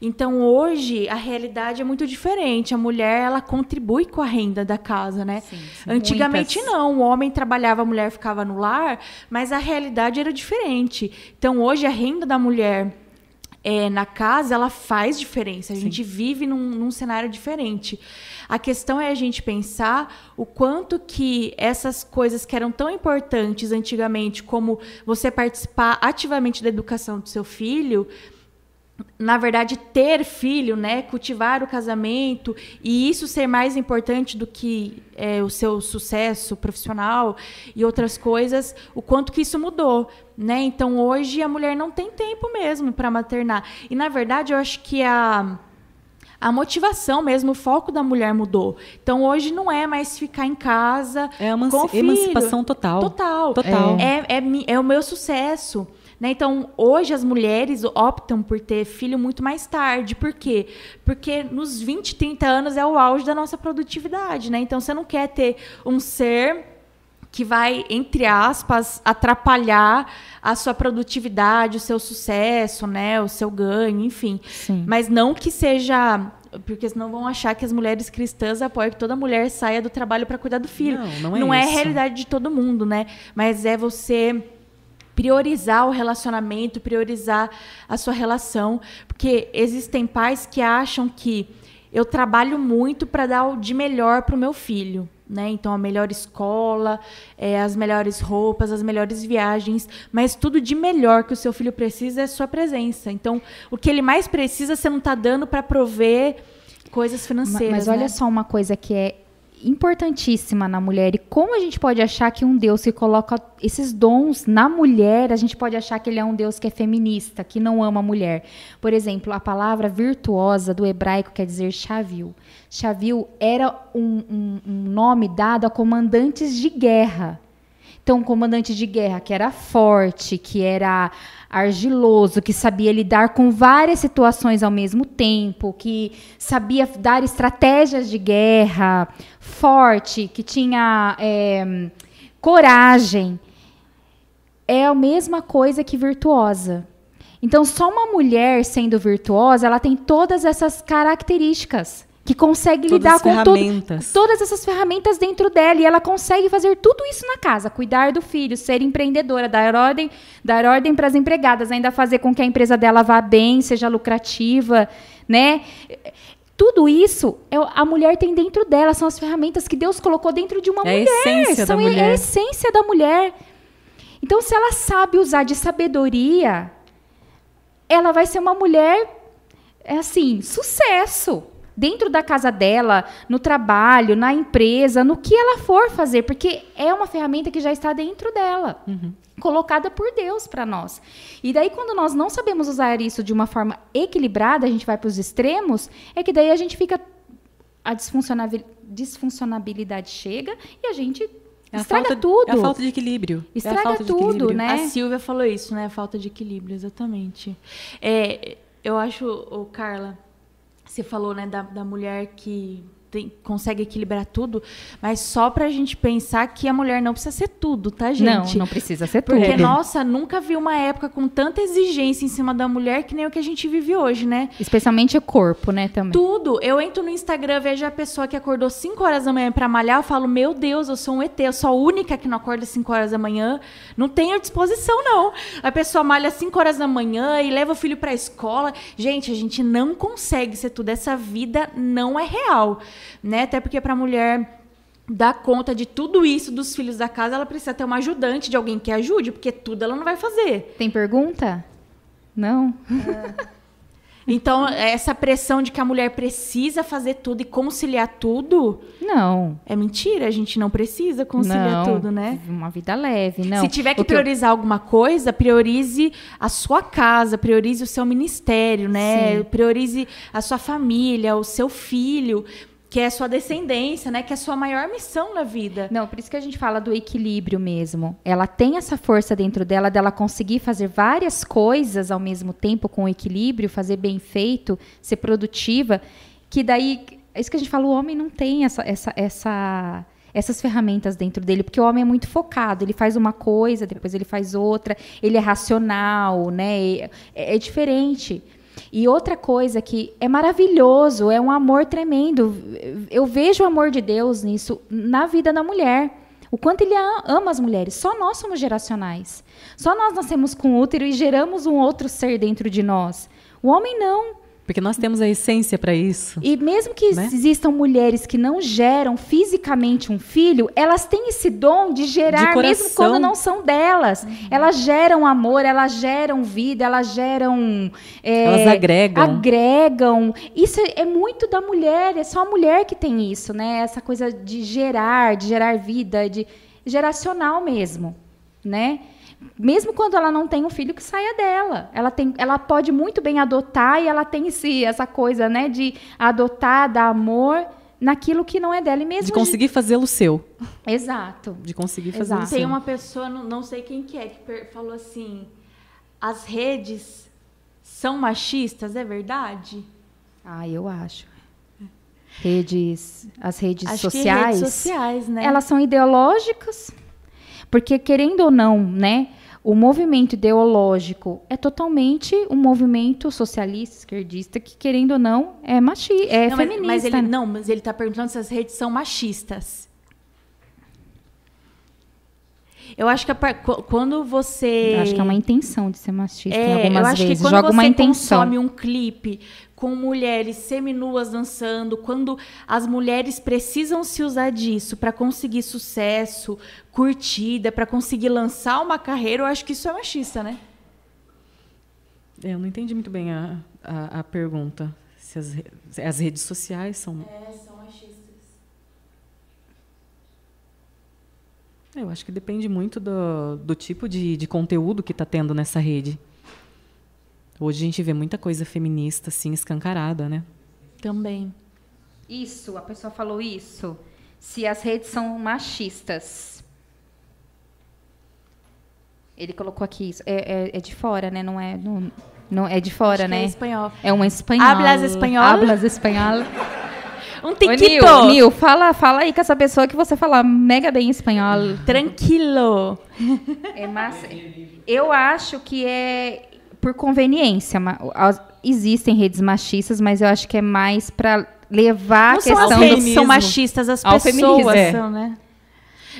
Então hoje a realidade é muito diferente. A mulher ela contribui com a renda da casa, né? Sim, sim, Antigamente muitas. não, o homem trabalhava, a mulher ficava no lar, mas a realidade era diferente. Então hoje a renda da mulher é, na casa ela faz diferença. A sim. gente vive num, num cenário diferente. A questão é a gente pensar o quanto que essas coisas que eram tão importantes antigamente, como você participar ativamente da educação do seu filho, na verdade, ter filho, né, cultivar o casamento e isso ser mais importante do que é, o seu sucesso profissional e outras coisas, o quanto que isso mudou, né? Então hoje a mulher não tem tempo mesmo para maternar e na verdade eu acho que a a motivação mesmo, o foco da mulher mudou. Então hoje não é mais ficar em casa. É uma emancipação total. Total. Total. É, é, é, é o meu sucesso. Né? Então, hoje as mulheres optam por ter filho muito mais tarde. Por quê? Porque nos 20, 30 anos é o auge da nossa produtividade. Né? Então, você não quer ter um ser que vai, entre aspas, atrapalhar a sua produtividade, o seu sucesso, né, o seu ganho, enfim. Sim. Mas não que seja porque senão vão achar que as mulheres cristãs apoiam que toda mulher saia do trabalho para cuidar do filho. Não, não é Não é a realidade de todo mundo, né? Mas é você priorizar o relacionamento, priorizar a sua relação, porque existem pais que acham que eu trabalho muito para dar o de melhor para o meu filho. Né? Então, a melhor escola, é, as melhores roupas, as melhores viagens, mas tudo de melhor que o seu filho precisa é a sua presença. Então, o que ele mais precisa, você não está dando para prover coisas financeiras. Mas, mas olha né? só uma coisa que é importantíssima na mulher e como a gente pode achar que um Deus que coloca esses dons na mulher, a gente pode achar que ele é um Deus que é feminista, que não ama a mulher. Por exemplo, a palavra virtuosa do hebraico quer dizer chavil. Chavil era um, um, um nome dado a comandantes de guerra. Então, um comandante de guerra que era forte, que era argiloso, que sabia lidar com várias situações ao mesmo tempo, que sabia dar estratégias de guerra, forte, que tinha é, coragem. É a mesma coisa que virtuosa. Então, só uma mulher sendo virtuosa, ela tem todas essas características que consegue Todas lidar com todo, todas essas ferramentas dentro dela e ela consegue fazer tudo isso na casa, cuidar do filho, ser empreendedora, dar ordem, dar ordem para as empregadas, ainda fazer com que a empresa dela vá bem, seja lucrativa, né? Tudo isso é, a mulher tem dentro dela, são as ferramentas que Deus colocou dentro de uma É a mulher, essência da são mulher. é a essência da mulher. Então, se ela sabe usar de sabedoria, ela vai ser uma mulher, é assim, sucesso. Dentro da casa dela, no trabalho, na empresa, no que ela for fazer, porque é uma ferramenta que já está dentro dela, colocada por Deus para nós. E daí, quando nós não sabemos usar isso de uma forma equilibrada, a gente vai para os extremos, é que daí a gente fica. A disfuncionabil- disfuncionabilidade chega e a gente É a estraga falta, tudo. É a falta de equilíbrio. é a Estraga de tudo, equilíbrio. né? A Silvia falou isso, né? Falta de equilíbrio, exatamente. É, eu acho, ô, Carla, você falou né, da, da mulher que tem- consegue equilibrar tudo, mas só pra gente pensar que a mulher não precisa ser tudo, tá, gente? Não, não precisa ser tudo. Porque, nossa, nunca vi uma época com tanta exigência em cima da mulher que nem o que a gente vive hoje, né? Especialmente o corpo, né, também. Tudo. Eu entro no Instagram, vejo a pessoa que acordou 5 horas da manhã pra malhar, eu falo, meu Deus, eu sou um ET, eu sou a única que não acorda 5 horas da manhã. Não tenho disposição, não. A pessoa malha 5 horas da manhã e leva o filho pra escola. Gente, a gente não consegue ser tudo. Essa vida não é real, né? Até porque pra mulher dar conta de tudo isso dos filhos da casa, ela precisa ter uma ajudante de alguém que ajude, porque tudo ela não vai fazer. Tem pergunta? Não? Então, essa pressão de que a mulher precisa fazer tudo e conciliar tudo, Não. é mentira. A gente não precisa conciliar não. tudo, né? Uma vida leve, não. Se tiver que O eu- priorizar alguma coisa, priorize a sua casa, priorize o seu ministério, né? Sim. Priorize a sua família, o seu filho, que é sua descendência, né? Que é a sua maior missão na vida. Não, por isso que a gente fala do equilíbrio mesmo. Ela tem essa força dentro dela, dela conseguir fazer várias coisas ao mesmo tempo com equilíbrio, fazer bem feito, ser produtiva, que daí, é isso que a gente fala, o homem não tem essa, essa, essa, essas ferramentas dentro dele, porque o homem é muito focado, ele faz uma coisa, depois ele faz outra, ele é racional, né? É, é diferente. E outra coisa que é maravilhoso, é um amor tremendo. Eu vejo o amor de Deus nisso na vida da mulher. O quanto ele ama as mulheres. Só nós somos geracionais. Só nós nascemos com útero e geramos um outro ser dentro de nós. O homem não. Porque nós temos a essência para isso. E mesmo que Né? existam mulheres que não geram fisicamente um filho, elas têm esse dom de gerar, De mesmo quando não são delas. Elas geram amor, elas geram vida, elas geram. é, Elas agregam. Agregam. Isso é muito da mulher, é só a mulher que tem isso, né? Essa coisa de gerar, de gerar vida, de geracional mesmo, né? Mesmo quando ela não tem um filho que saia dela, ela tem, ela pode muito bem adotar e ela tem esse, essa coisa, né, de adotar, dar amor naquilo que não é dela e mesmo De conseguir fazê-lo seu. Exato. De conseguir fazer Exato. o Tem seu. uma pessoa, não, sei quem que é, que falou assim: as redes são machistas, é verdade? Ah, eu acho. Redes, as redes Acho que sociais, redes sociais, né? elas são ideológicas, porque querendo ou não, né, o movimento ideológico é totalmente um movimento socialista, esquerdista, que querendo ou não é machi, é não, mas- feminista. Mas, ele, né? não, mas ele tá perguntando se as redes são machistas. Eu acho que a quando você. Eu acho que é uma intenção de ser machista em É, algumas eu acho vezes. que quando Joga você uma intenção. consome um clipe com mulheres seminuas dançando, quando as mulheres precisam se usar disso para conseguir sucesso, curtida, para conseguir lançar uma carreira, eu acho que isso é machista, né? É, Eu não entendi muito bem a, a, a pergunta. Se as, se as redes sociais são. É, são machistas. Eu acho que depende muito do, do tipo de, de conteúdo que está tendo nessa rede. Hoje a gente vê muita coisa feminista, assim, escancarada, né? Também. Isso, a pessoa falou isso. Se as redes são machistas. Ele colocou aqui isso. É, é- é de fora, né? Não é. Não, não, é de fora, Acho que né? É espanhol. É um espanhol. Hablas espanhol? Hablas espanhol. Um Ô, tiquito. Nil, Nil, fala, fala aí com essa pessoa que você fala mega bem espanhol. Tranquilo. É massa. Eu acho que é por conveniência. Existem redes machistas, mas eu acho que é mais para levar não a são as questão redes do são machistas, as Ao pessoas feminismo, é. são, né?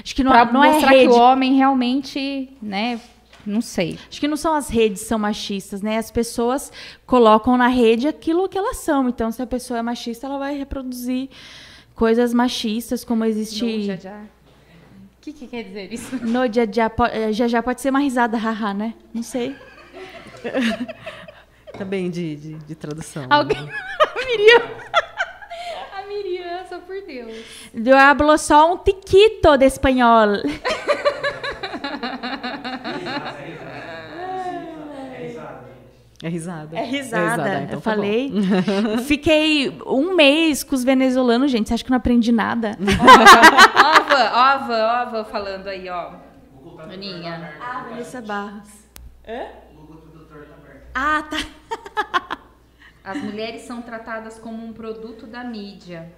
Acho que não, pra não é mostrar rede. que o homem realmente, né? Não sei. Acho que não são as redes que são machistas, né? As pessoas colocam na rede aquilo que elas são. Então, se a pessoa é machista, ela vai reproduzir coisas machistas, como existe. O que, que quer dizer isso? No dia já, eh, já já pode ser uma risada, haha, né? Não sei. Tá bem de, de, de tradução. Alguém. A Miriam. A Miriam, só por Deus. Eu hablo só um tiquito de espanhol. É risada. É risada. ah, então eu tá bom. falei. Fiquei um mês com os venezuelanos, gente. Você acha que eu não aprendi nada? Ova, ova, ova falando aí, ó. Aninha. Ah, Vanessa Barros. Hã? Ah, tá. As mulheres são tratadas como um produto da mídia.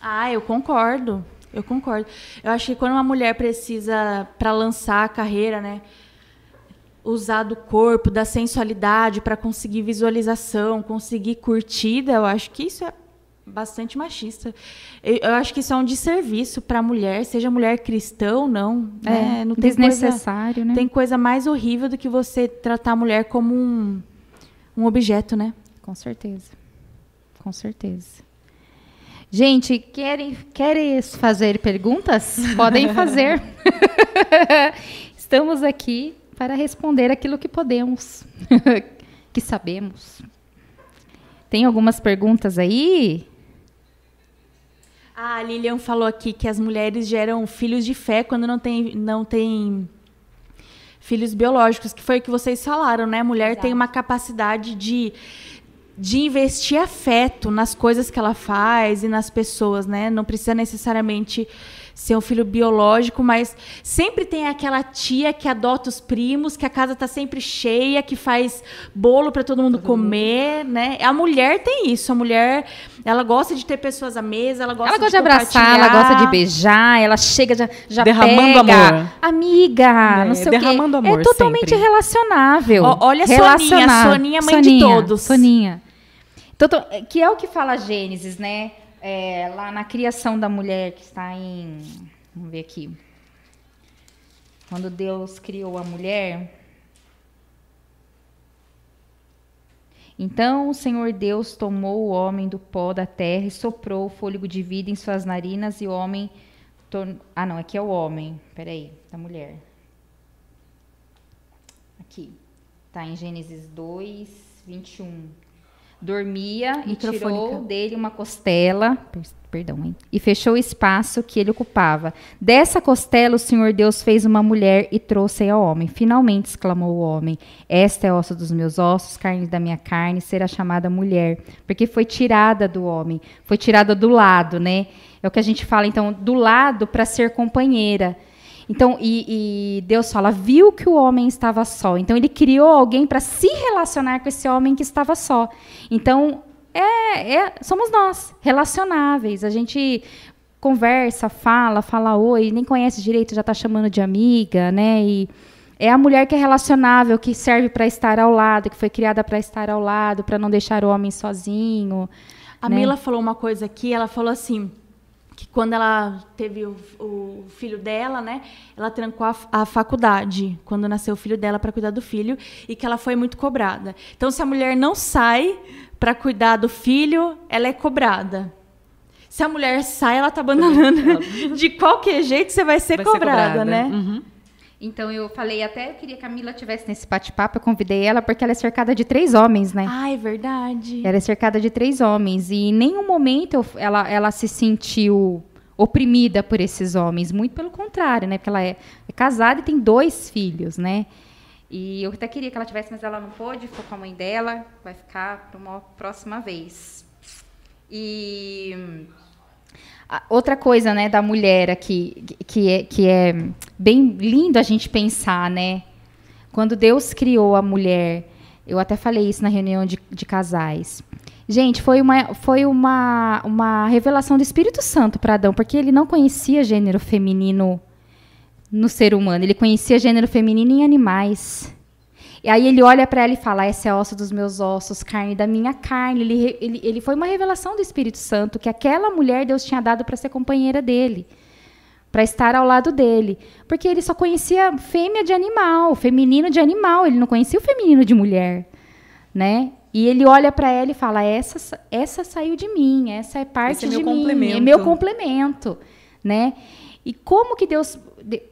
Ah, eu concordo. Eu concordo. Eu acho que quando uma mulher precisa, para lançar a carreira, né, usar do corpo, da sensualidade para conseguir visualização, conseguir curtida, eu acho que isso é bastante machista. Eu, eu acho que isso é um desserviço para a mulher, seja mulher cristã ou não. né? não tem coisa, desnecessário, né? tem coisa mais horrível do que você tratar a mulher como um, um objeto, né? Com certeza. Com certeza. Gente, querem, querem fazer perguntas? Podem fazer. Estamos aqui para responder aquilo que podemos, que sabemos. Tem algumas perguntas aí? A Lilian falou aqui que as mulheres geram filhos de fé quando não tem, não tem filhos biológicos, que foi o que vocês falaram, né? A mulher tem uma capacidade de, de investir afeto nas coisas que ela faz e nas pessoas, né? Não precisa necessariamente ser um filho biológico, mas sempre tem aquela tia que adota os primos, que a casa tá sempre cheia, que faz bolo para todo mundo comer, né? A mulher tem isso, a mulher, ela gosta de ter pessoas à mesa, ela gosta ela gosta de, de abraçar, ela gosta de beijar, ela chega já, já Derramando pega. amor. Amiga, É, não sei derramando o quê. amor é totalmente sempre. relacionável. Ó, olha a Soninha, Relacionável. Soninha, mãe de Soninha, todos. Soninha. Que é o que fala Gênesis, né? É, lá na criação da mulher, que está em. Vamos ver aqui. Quando Deus criou a mulher. Então o Senhor Deus tomou o homem do pó da terra e soprou o fôlego de vida em suas narinas, e o homem. Ah, não, aqui é o homem. Peraí, da mulher. Aqui. Tá em Gênesis 2, 21. Dormia e tirou dele uma costela, per- perdão, hein, e fechou o espaço que ele ocupava. Dessa costela o Senhor Deus fez uma mulher e trouxe-a ao homem. Finalmente exclamou o homem: Esta é osso dos meus ossos, carne da minha carne, será chamada mulher, porque foi tirada do homem, foi tirada do lado, né? É o que a gente fala então, do lado para ser companheira. Então, e, e, Deus fala, viu que o homem estava só. Então, ele criou alguém para se relacionar com esse homem que estava só. Então, é, é, somos nós, relacionáveis. A gente conversa, fala, fala oi, nem conhece direito, já está chamando de amiga, né? E é a mulher que é relacionável, que serve para estar ao lado, que foi criada para estar ao lado, para não deixar o homem sozinho. A né? Mila falou uma coisa aqui, ela falou assim: que quando ela teve o, o filho dela, né, ela trancou a, a faculdade quando nasceu o filho dela para cuidar do filho e que ela foi muito cobrada. Então, se a mulher não sai para cuidar do filho, ela é cobrada. Se a mulher sai, ela tá abandonando. De qualquer jeito, você vai ser, vai cobrada, ser cobrada, né? Uhum. Então eu falei até eu queria que a Mila tivesse nesse bate-papo, eu convidei ela porque ela é cercada de três homens, né? Ah, é verdade. Ela é cercada de três homens e em nenhum momento eu, ela, ela se sentiu oprimida por esses homens, muito pelo contrário, né? Porque ela é, é casada e tem dois filhos, né? E eu até queria que ela tivesse, mas ela não pôde, ficou com a mãe dela, vai ficar para uma próxima vez. E Outra coisa, né, da mulher aqui, que é, que é bem lindo a gente pensar, né? Quando Deus criou a mulher, eu até falei isso na reunião de, de casais. Gente, foi uma, foi uma, uma revelação do Espírito Santo para Adão, porque ele não conhecia gênero feminino no ser humano, ele conhecia gênero feminino em animais. E aí ele olha para ela e fala: Essa é osso dos meus ossos, carne da minha carne. Ele, ele, ele foi uma revelação do Espírito Santo que aquela mulher Deus tinha dado para ser companheira dele, para estar ao lado dele. Porque ele só conhecia fêmea de animal, feminino de animal, ele não conhecia o feminino de mulher. Né? E ele olha para ela e fala: essa, essa saiu de mim, essa é parte Esse é de mim, é meu complemento. Né? E como que Deus. De,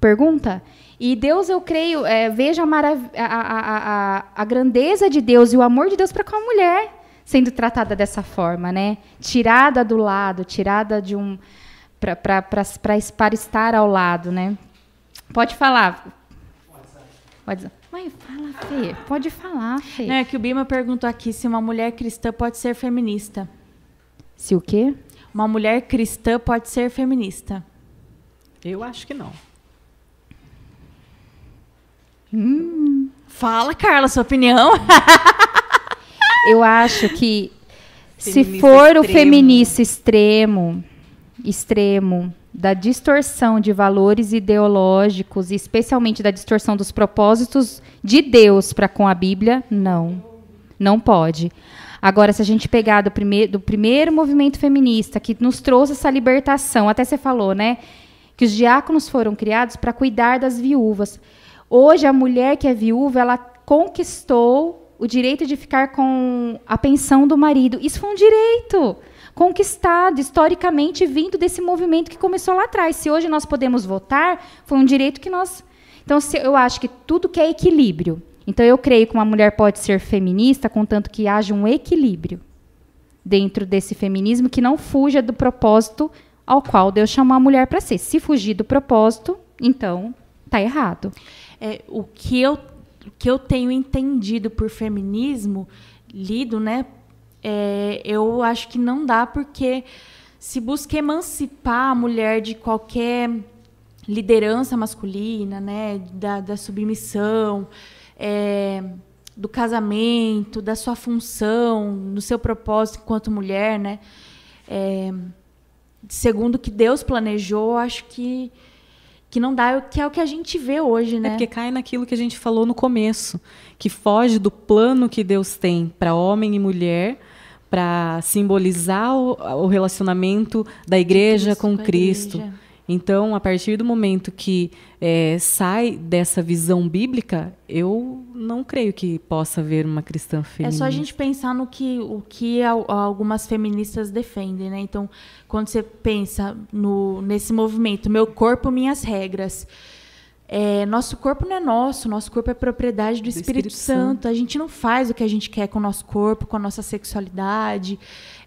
pergunta? E Deus, eu creio, é, veja a, a, a, a, grandeza de Deus e o amor de Deus para com a mulher sendo tratada dessa forma, né? Tirada do lado, tirada de um para estar ao lado, né? Pode falar. Pode Mãe, fala, Fê. Pode falar, Fê. Não, é que o Bima perguntou aqui se uma mulher cristã pode ser feminista. Se o quê? Uma mulher cristã pode ser feminista. Eu acho que não. Hum. Fala, Carla, sua opinião. Eu acho que se for extremo. o feminista extremo, extremo, da distorção de valores ideológicos, especialmente da distorção dos propósitos de Deus para com a Bíblia, não. Não pode. Agora, se a gente pegar do, prime do primeiro movimento feminista, que nos trouxe essa libertação, até você falou, né? Que os diáconos foram criados para cuidar das viúvas. Hoje, a mulher que é viúva, ela conquistou o direito de ficar com a pensão do marido. Isso foi um direito conquistado, historicamente, vindo desse movimento que começou lá atrás. Se hoje nós podemos votar, foi um direito que nós. Então, eu acho que tudo que é equilíbrio. Então, eu creio que uma mulher pode ser feminista, contanto que haja um equilíbrio dentro desse feminismo que não fuja do propósito ao qual Deus chamou a mulher para ser. Se fugir do propósito, então está errado é, o que eu que eu tenho entendido por feminismo, lido, né? É, eu acho que não dá porque se busca emancipar a mulher de qualquer liderança masculina, né? Da, da submissão, é, do casamento, da sua função, no seu propósito enquanto mulher, né? É, segundo o que Deus planejou, acho que que não dá, que é o que a gente vê hoje, né? É porque cai naquilo que a gente falou no começo, que foge do plano que Deus tem para homem e mulher, para simbolizar o, o, relacionamento da igreja Cristo, com, com Cristo. Igreja. Então, a partir do momento que é, sai dessa visão bíblica, eu não creio que possa haver uma cristã feminista. É só a gente pensar no que, o que algumas feministas defendem, né? Então, quando você pensa no, nesse movimento, meu corpo, minhas regras, é, nosso corpo não é nosso, nosso corpo é propriedade do, do Espírito, Espírito Santo. Santo. A gente não faz o que a gente quer com o nosso corpo, com a nossa sexualidade.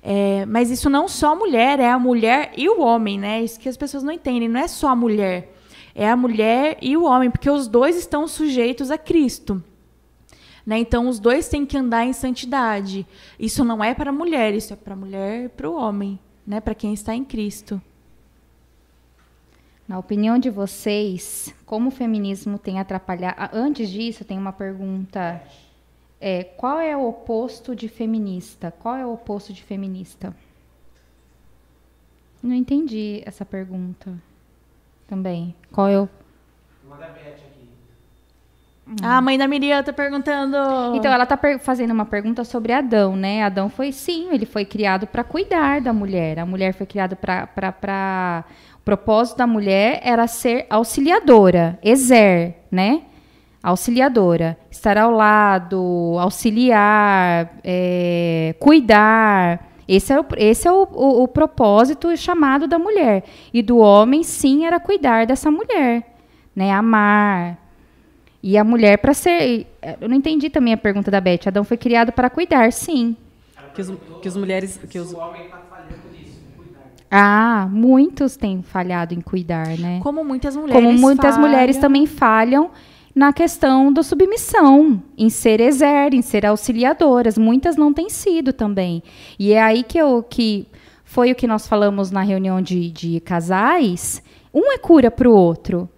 É, mas isso não só a mulher, é a mulher e o homem, né? Isso que as pessoas não entendem. Não é só a mulher, é a mulher e o homem, porque os dois estão sujeitos a Cristo. Né? Então, os dois têm que andar em santidade. Isso não é para a mulher, isso é para a mulher e para o homem, né? para quem está em Cristo. Na opinião de vocês, como o feminismo tem atrapalhado. Antes disso, tem uma pergunta. É, qual é o oposto de feminista? Qual é o oposto de feminista? Não entendi essa pergunta. Também. Qual é o. Ah, a mãe da Miriam tá perguntando. Então, ela tá fazendo uma pergunta sobre Adão, né? Adão foi, sim, ele foi criado para cuidar da mulher. A mulher foi criada para. O propósito da mulher era ser auxiliadora, exer, né? Auxiliadora. Estar ao lado, auxiliar, é, cuidar. Esse é, o, esse é o, o, o propósito chamado da mulher. E do homem, sim, era cuidar dessa mulher, né? Amar, e a mulher para ser. Eu não entendi também a pergunta da Beth. Adão foi criado para cuidar, sim. Que, os, que as mulheres. Que os... O homem está falhando nisso, em cuidar. Ah, muitos têm falhado em cuidar, né? Como muitas mulheres. Como muitas falham. mulheres também falham na questão da submissão, em ser exer, em ser auxiliadoras. Muitas não têm sido também. E é aí que eu que foi o que nós falamos na reunião de, de casais. Um é cura para o outro.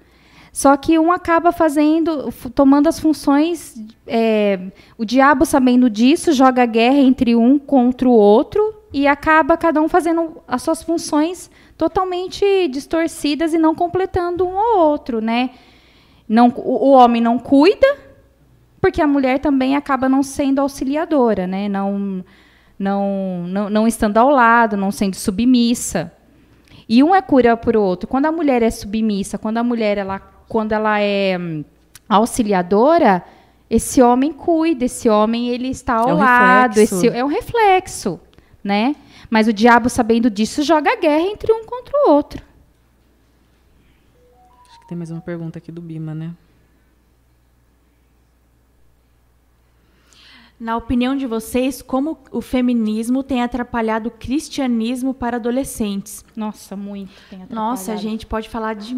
Só que um acaba fazendo, tomando as funções. É, o diabo, sabendo disso, joga guerra entre um contra o outro e acaba cada um fazendo as suas funções totalmente distorcidas e não completando um ao outro, né? Não, o, o homem não cuida, porque a mulher também acaba não sendo auxiliadora, né? Não, não, não, não estando ao lado, não sendo submissa. E um é cura para o outro. Quando a mulher é submissa, quando a mulher ela quando ela é auxiliadora, esse homem cuida, esse homem ele está ao é um lado, esse é um reflexo, né? Mas o diabo sabendo disso joga guerra entre um contra o outro. Acho que tem mais uma pergunta aqui do Bima, né? Na opinião de vocês, como o feminismo tem atrapalhado o cristianismo para adolescentes? Nossa, muito tem atrapalhado. Nossa, a gente pode falar de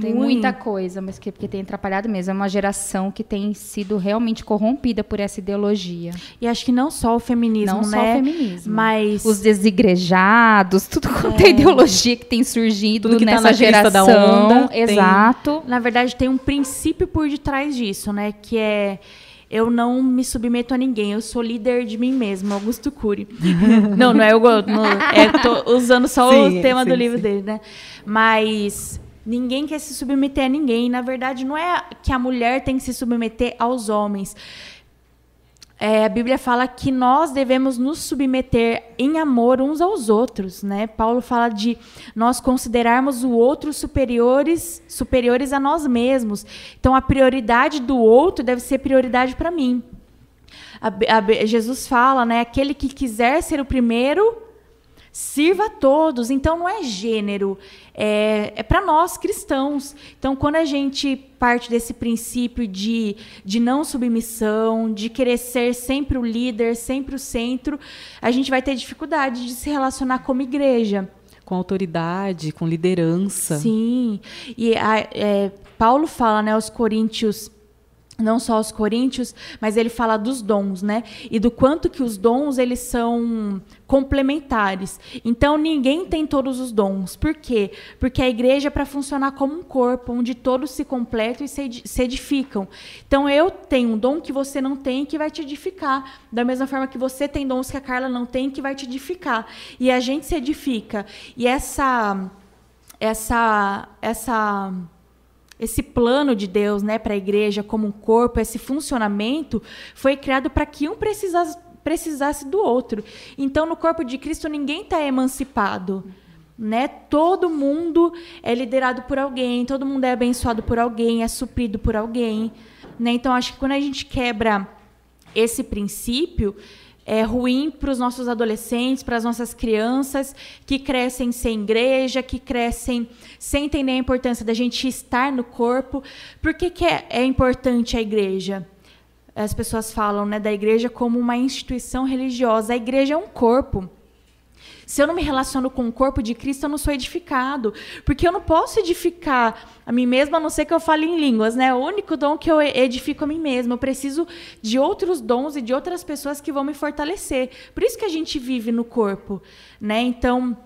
Tem muita coisa, mas que porque tem atrapalhado mesmo. É uma geração que tem sido realmente corrompida por essa ideologia. E acho que não só o feminismo, não né? só o feminismo, mas os desigrejados, tudo quanto é, é ideologia que tem surgido tudo que nessa tá na geração. Da onda, Exato. Tem, na verdade, tem um princípio por detrás disso, né? Que é eu não me submeto a ninguém, eu sou líder de mim mesmo, Augusto Cury. não, não é eu, não, é, tô usando só sim, o tema sim, do livro sim. dele, né? Mas ninguém quer se submeter a ninguém. Na verdade, não é que a mulher tem que se submeter aos homens. É, a Bíblia fala que nós devemos nos submeter em amor uns aos outros, né? Paulo fala de nós considerarmos o outro superiores, superiores a nós mesmos. Então a prioridade do outro deve ser prioridade para mim. A, a, Jesus fala, né? Aquele que quiser ser o primeiro, sirva a todos. Então não é gênero, é, é para nós cristãos. Então, quando a gente parte desse princípio de, de não submissão, de querer ser sempre o líder, sempre o centro, a gente vai ter dificuldade de se relacionar como igreja. Com autoridade, com liderança. Sim. E a, é, Paulo fala né, aos Coríntios não só aos coríntios, mas ele fala dos dons, né? E do quanto que os dons eles são complementares. Então ninguém tem todos os dons. Por quê? Porque a igreja é para funcionar como um corpo, onde todos se completam e se edificam. Então eu tenho um dom que você não tem que vai te edificar, da mesma forma que você tem dons que a Carla não tem que vai te edificar. E a gente se edifica. E essa essa essa esse plano de Deus né, para a igreja como um corpo, esse funcionamento, foi criado para que um precisasse, precisasse do outro. Então, no corpo de Cristo, ninguém está emancipado. Né? Todo mundo é liderado por alguém, todo mundo é abençoado por alguém, é suprido por alguém. Né? Então, acho que quando a gente quebra esse princípio, é ruim para os nossos adolescentes, para as nossas crianças que crescem sem igreja, que crescem sem entender a importância da gente estar no corpo. Por que, que é, é importante a igreja? As pessoas falam né, da igreja como uma instituição religiosa. A igreja é um corpo. Se eu não me relaciono com o corpo de Cristo, eu não sou edificado. Porque eu não posso edificar a mim mesma, a não ser que eu fale em línguas, né? O único dom que eu edifico a mim mesma. Eu preciso de outros dons e de outras pessoas que vão me fortalecer. Por isso que a gente vive no corpo, né? Então,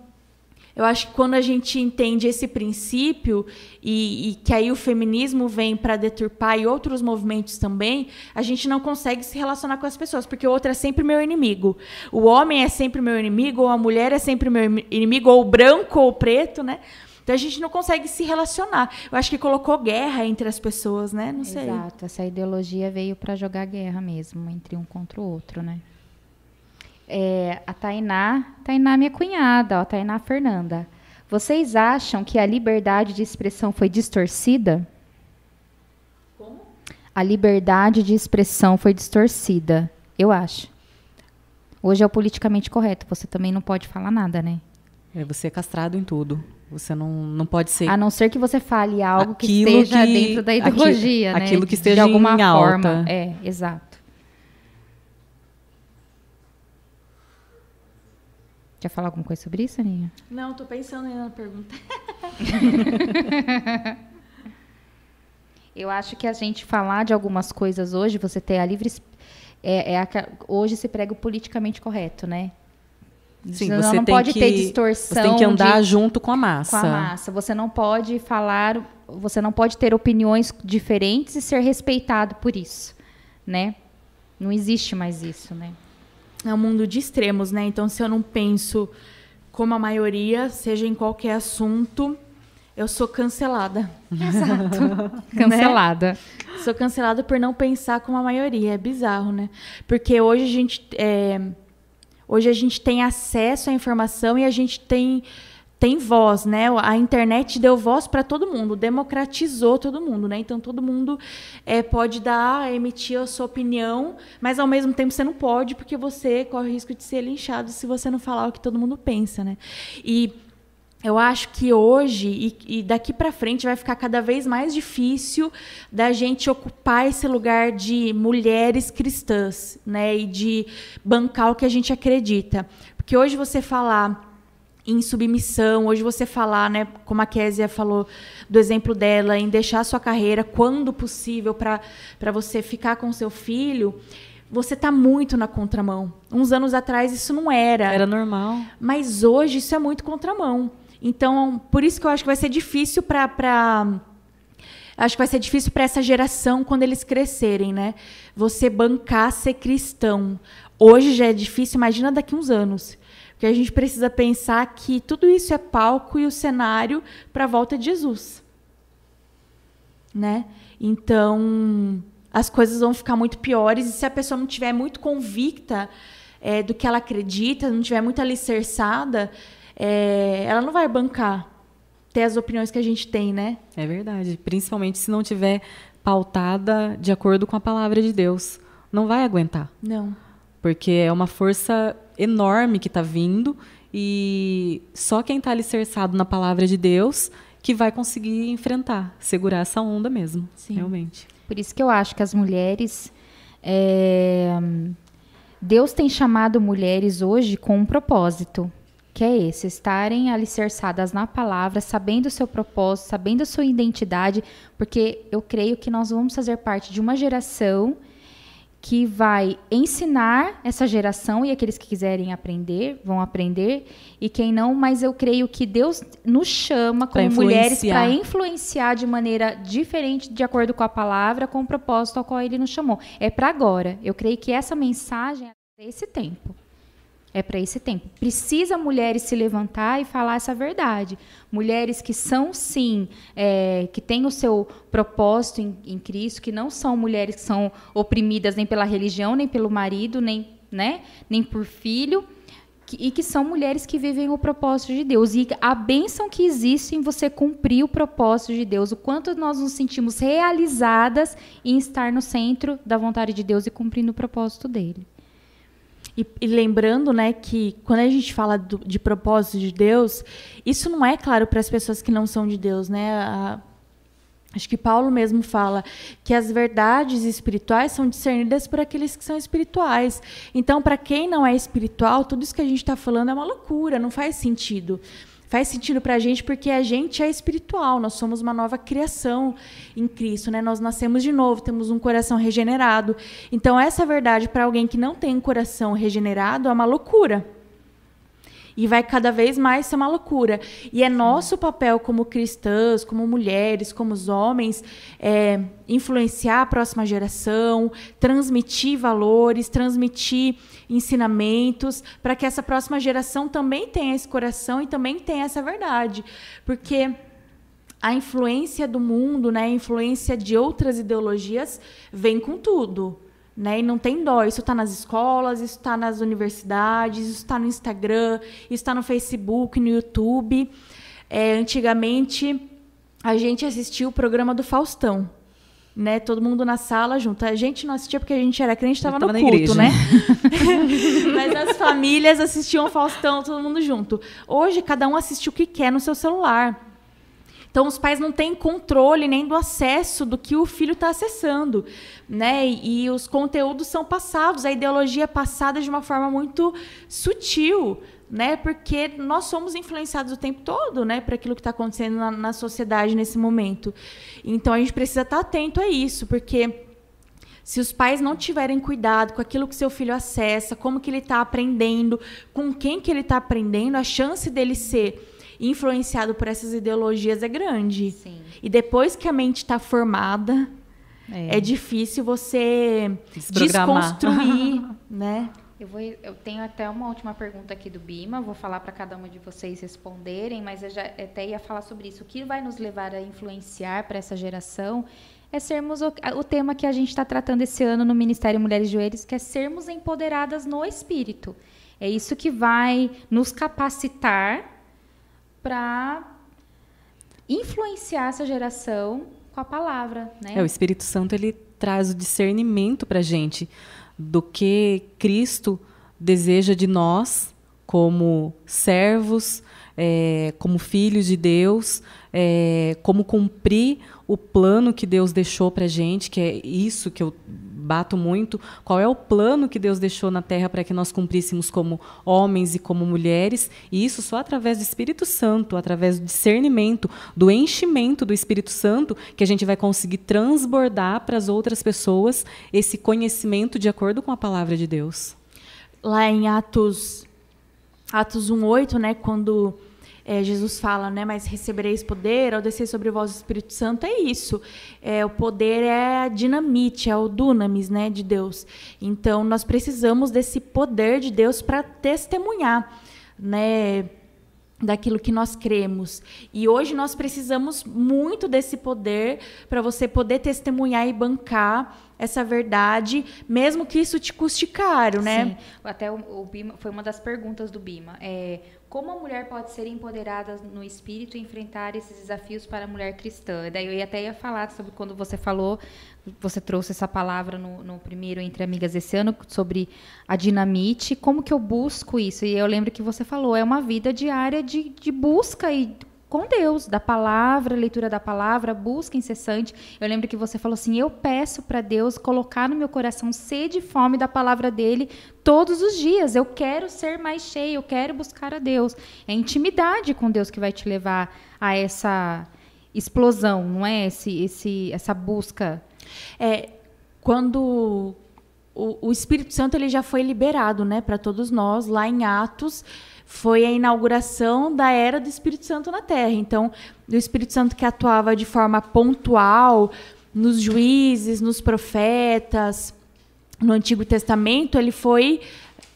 Eu acho que quando a gente entende esse princípio e, e que aí o feminismo vem para deturpar e outros movimentos também, a gente não consegue se relacionar com as pessoas, porque o outro é sempre meu inimigo. O homem é sempre meu inimigo, ou a mulher é sempre meu inimigo, ou o branco ou o preto, né? Então a gente não consegue se relacionar. Eu acho que colocou guerra entre as pessoas, né? Não sei. Exato, essa ideologia veio para jogar guerra mesmo entre um contra o outro, né? É, a Tainá, Tainá minha cunhada, ó, Tainá Fernanda. Vocês acham que a liberdade de expressão foi distorcida? Como? A liberdade de expressão foi distorcida. Eu acho. Hoje é o politicamente correto. Você também não pode falar nada, né? É, você é castrado em tudo. Você não, não pode ser. A não ser que você fale algo que esteja que, dentro da ideologia, aqui, né? Aquilo que esteja de alguma em forma. Alta. É, exato. Quer falar alguma coisa sobre isso, Aninha? Não, estou pensando ainda na pergunta. Eu acho que a gente falar de algumas coisas hoje, você ter a livre. É, é a, hoje se prega o politicamente correto, né? Sim, você, você não pode que, ter distorção. Você tem que andar de, junto com a massa. Com a massa. Você não pode falar, você não pode ter opiniões diferentes e ser respeitado por isso, né? Não existe mais isso, né? É um mundo de extremos, né? Então, se eu não penso como a maioria, seja em qualquer assunto, eu sou cancelada. Exato. cancelada. Né? Sou cancelada por não pensar como a maioria. É bizarro, né? Porque hoje a gente, é, hoje a gente tem acesso à informação e a gente tem tem voz, né? A internet deu voz para todo mundo, democratizou todo mundo, né? Então todo mundo é, pode dar, emitir a sua opinião, mas ao mesmo tempo você não pode porque você corre o risco de ser linchado se você não falar o que todo mundo pensa, né? E eu acho que hoje e, e daqui para frente vai ficar cada vez mais difícil da gente ocupar esse lugar de mulheres cristãs, né? E de bancar o que a gente acredita, porque hoje você falar em submissão. Hoje você falar, né, como a Késia falou do exemplo dela, em deixar a sua carreira quando possível para você ficar com seu filho, você está muito na contramão. Uns anos atrás isso não era. Era normal. Mas hoje isso é muito contramão. Então, por isso que eu acho que vai ser difícil para pra... acho que vai ser difícil para essa geração quando eles crescerem, né? Você bancar ser cristão. Hoje já é difícil, imagina daqui uns anos. Porque a gente precisa pensar que tudo isso é palco e o cenário para a volta de Jesus. Né? Então, as coisas vão ficar muito piores e se a pessoa não estiver muito convicta é, do que ela acredita, não estiver muito alicerçada, é, ela não vai bancar ter as opiniões que a gente tem, né? É verdade. Principalmente se não tiver pautada de acordo com a palavra de Deus. Não vai aguentar. Não. Porque é uma força enorme que está vindo e só quem está alicerçado na palavra de Deus que vai conseguir enfrentar, segurar essa onda mesmo, Sim. realmente. Por isso que eu acho que as mulheres é... Deus tem chamado mulheres hoje com um propósito, que é esse: estarem alicerçadas na palavra, sabendo o seu propósito, sabendo a sua identidade, porque eu creio que nós vamos fazer parte de uma geração que vai ensinar essa geração e aqueles que quiserem aprender vão aprender e quem não, mas eu creio que Deus nos chama como mulheres para influenciar de maneira diferente de acordo com a palavra, com o propósito ao qual ele nos chamou. É para agora. Eu creio que essa mensagem é para esse tempo. É para esse tempo. Precisa mulheres se levantar e falar essa verdade. Mulheres que são, sim, é, que têm o seu propósito em, em, Cristo, que não são mulheres que são oprimidas nem pela religião, nem pelo marido, nem, né, nem por filho, e que são mulheres que vivem o propósito de Deus. E a bênção que existe em você cumprir o propósito de Deus, o quanto nós nos sentimos realizadas em estar no centro da vontade de Deus e cumprindo o propósito dele. E, e, lembrando, né, que quando a gente fala do, de propósito de Deus, isso não é claro para as pessoas que não são de Deus, né? A, acho que Paulo mesmo fala que as verdades espirituais são discernidas por aqueles que são espirituais. Então, para quem não é espiritual, tudo isso que a gente está falando é uma loucura, não faz sentido faz sentido para a gente porque a gente é espiritual, nós somos uma nova criação em Cristo, né? Nós nascemos de novo, temos um coração regenerado. Então, essa verdade para alguém que não tem um coração regenerado é uma loucura. E vai cada vez mais ser uma loucura. E é nosso papel como cristãs, como mulheres, como os homens, é, influenciar a próxima geração, transmitir valores, transmitir ensinamentos, para que essa próxima geração também tenha esse coração e também tenha essa verdade. Porque a influência do mundo, né, a influência de outras ideologias vem com tudo. Né? E não tem dó. Isso está nas escolas, isso está nas universidades, isso está no Instagram, isso está no Facebook, no YouTube. É, antigamente, a gente assistia o programa do Faustão. Né, todo mundo na sala junto. A gente não assistia porque a gente era crente, estava no culto, igreja. né? Mas as famílias assistiam Faustão, todo mundo junto. Hoje, cada um assiste o que quer no seu celular. Então, os pais não têm controle nem do acesso do que o filho está acessando. Né? E, e os conteúdos são passados, a ideologia é passada de uma forma muito sutil. Né? Porque nós somos influenciados o tempo todo, né, para aquilo que está acontecendo na, na, sociedade nesse momento. Então a gente precisa estar tá atento a isso, porque se os pais não tiverem cuidado com aquilo que seu filho acessa, como que ele está aprendendo, com quem que ele está aprendendo, a chance dele ser influenciado por essas ideologias é grande. Sim. E depois que a mente está formada, é. é. difícil você desconstruir, né? Eu, vou, eu tenho até uma última pergunta aqui do Bima, vou falar para cada um de vocês responderem, mas eu já até ia falar sobre isso. O que vai nos levar a influenciar para essa geração é sermos o, o tema que a gente está tratando esse ano no Ministério Mulheres Joelhos, que é sermos empoderadas no espírito. É isso que vai nos capacitar para influenciar essa geração com a palavra, né? É, o Espírito Santo ele traz o discernimento para a gente do que Cristo deseja de nós como servos, é, como filhos de Deus, é, como cumprir o plano que Deus deixou para gente, que é isso que eu bato muito, qual é o plano que Deus deixou na terra para que nós cumpríssemos como homens e como mulheres, e isso só através do Espírito Santo, através do discernimento, do enchimento do Espírito Santo, que a gente vai conseguir transbordar para as outras pessoas esse conhecimento de acordo com a palavra de Deus. Lá em Atos Atos 1:8, né, quando é, Jesus fala, né? Mas recebereis poder ao descer sobre vós o Espírito Santo. É isso. É, o poder é a dinamite, é o dunamis, né? De Deus. Então, nós precisamos desse poder de Deus para testemunhar, né? daquilo que nós cremos. E hoje nós precisamos muito desse poder para você poder testemunhar e bancar essa verdade, mesmo que isso te custe caro, né? Sim. Até o, o Bima foi uma das perguntas do Bima. É, como a mulher pode ser empoderada no espírito e enfrentar esses desafios para a mulher cristã? Daí eu até ia falar sobre quando você falou, você trouxe essa palavra no, no, primeiro Entre Amigas esse ano, sobre a dinamite, como que eu busco isso? E eu lembro que você falou, é uma vida diária de, de busca e com Deus, da palavra, leitura da palavra, busca incessante. Eu lembro que você falou assim: eu peço para Deus colocar no meu coração sede e fome da palavra dele todos os dias. Eu quero ser mais cheio, eu quero buscar a Deus. É intimidade com Deus que vai te levar a essa explosão, não é? Esse, esse, essa busca. É, quando o, o Espírito Santo ele já foi liberado, né, para todos nós lá em Atos foi a inauguração da era do Espírito Santo na Terra. Então, o Espírito Santo que atuava de forma pontual nos juízes, nos profetas, no Antigo Testamento, ele foi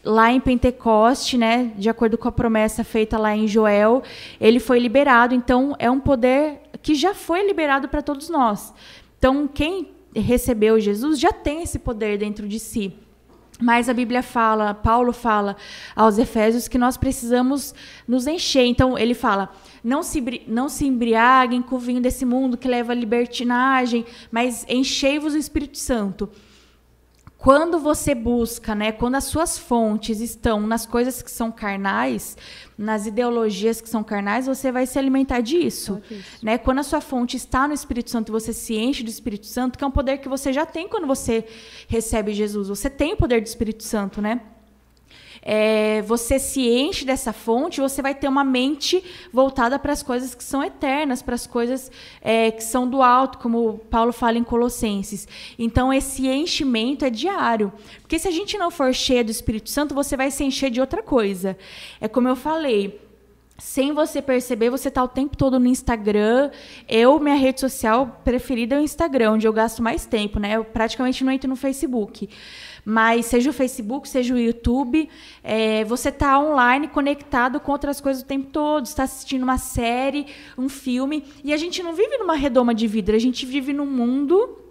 lá em Pentecoste, né, de acordo com a promessa feita lá em Joel, ele foi liberado. Então, é um poder que já foi liberado para todos nós. Então, quem recebeu Jesus já tem esse poder dentro de si. Mas a Bíblia fala, Paulo fala aos Efésios que nós precisamos nos encher. Então ele fala: não se, não se embriaguem com o vinho desse mundo que leva à libertinagem, mas enchei-vos do Espírito Santo quando você busca, né, quando as suas fontes estão nas coisas que são carnais, nas ideologias que são carnais, você vai se alimentar disso, né? Quando a sua fonte está no Espírito Santo, você se enche do Espírito Santo, que é um poder que você já tem quando você recebe Jesus. Você tem o poder do Espírito Santo, né? É, você se enche dessa fonte, você vai ter uma mente voltada para as coisas que são eternas, para as coisas é, que são do alto, como Paulo fala em Colossenses. Então, esse enchimento é diário. Porque se a gente não for cheia do Espírito Santo, você vai se encher de outra coisa. É como eu falei sem você perceber, você está o tempo todo no Instagram. Eu, minha rede social preferida é o Instagram, onde eu gasto mais tempo, né? Eu praticamente não entro no Facebook. Mas seja o Facebook, seja o YouTube, é, você está online conectado com outras coisas o tempo todo, está assistindo uma série, um filme. E a gente não vive numa redoma de vidro, a gente vive num mundo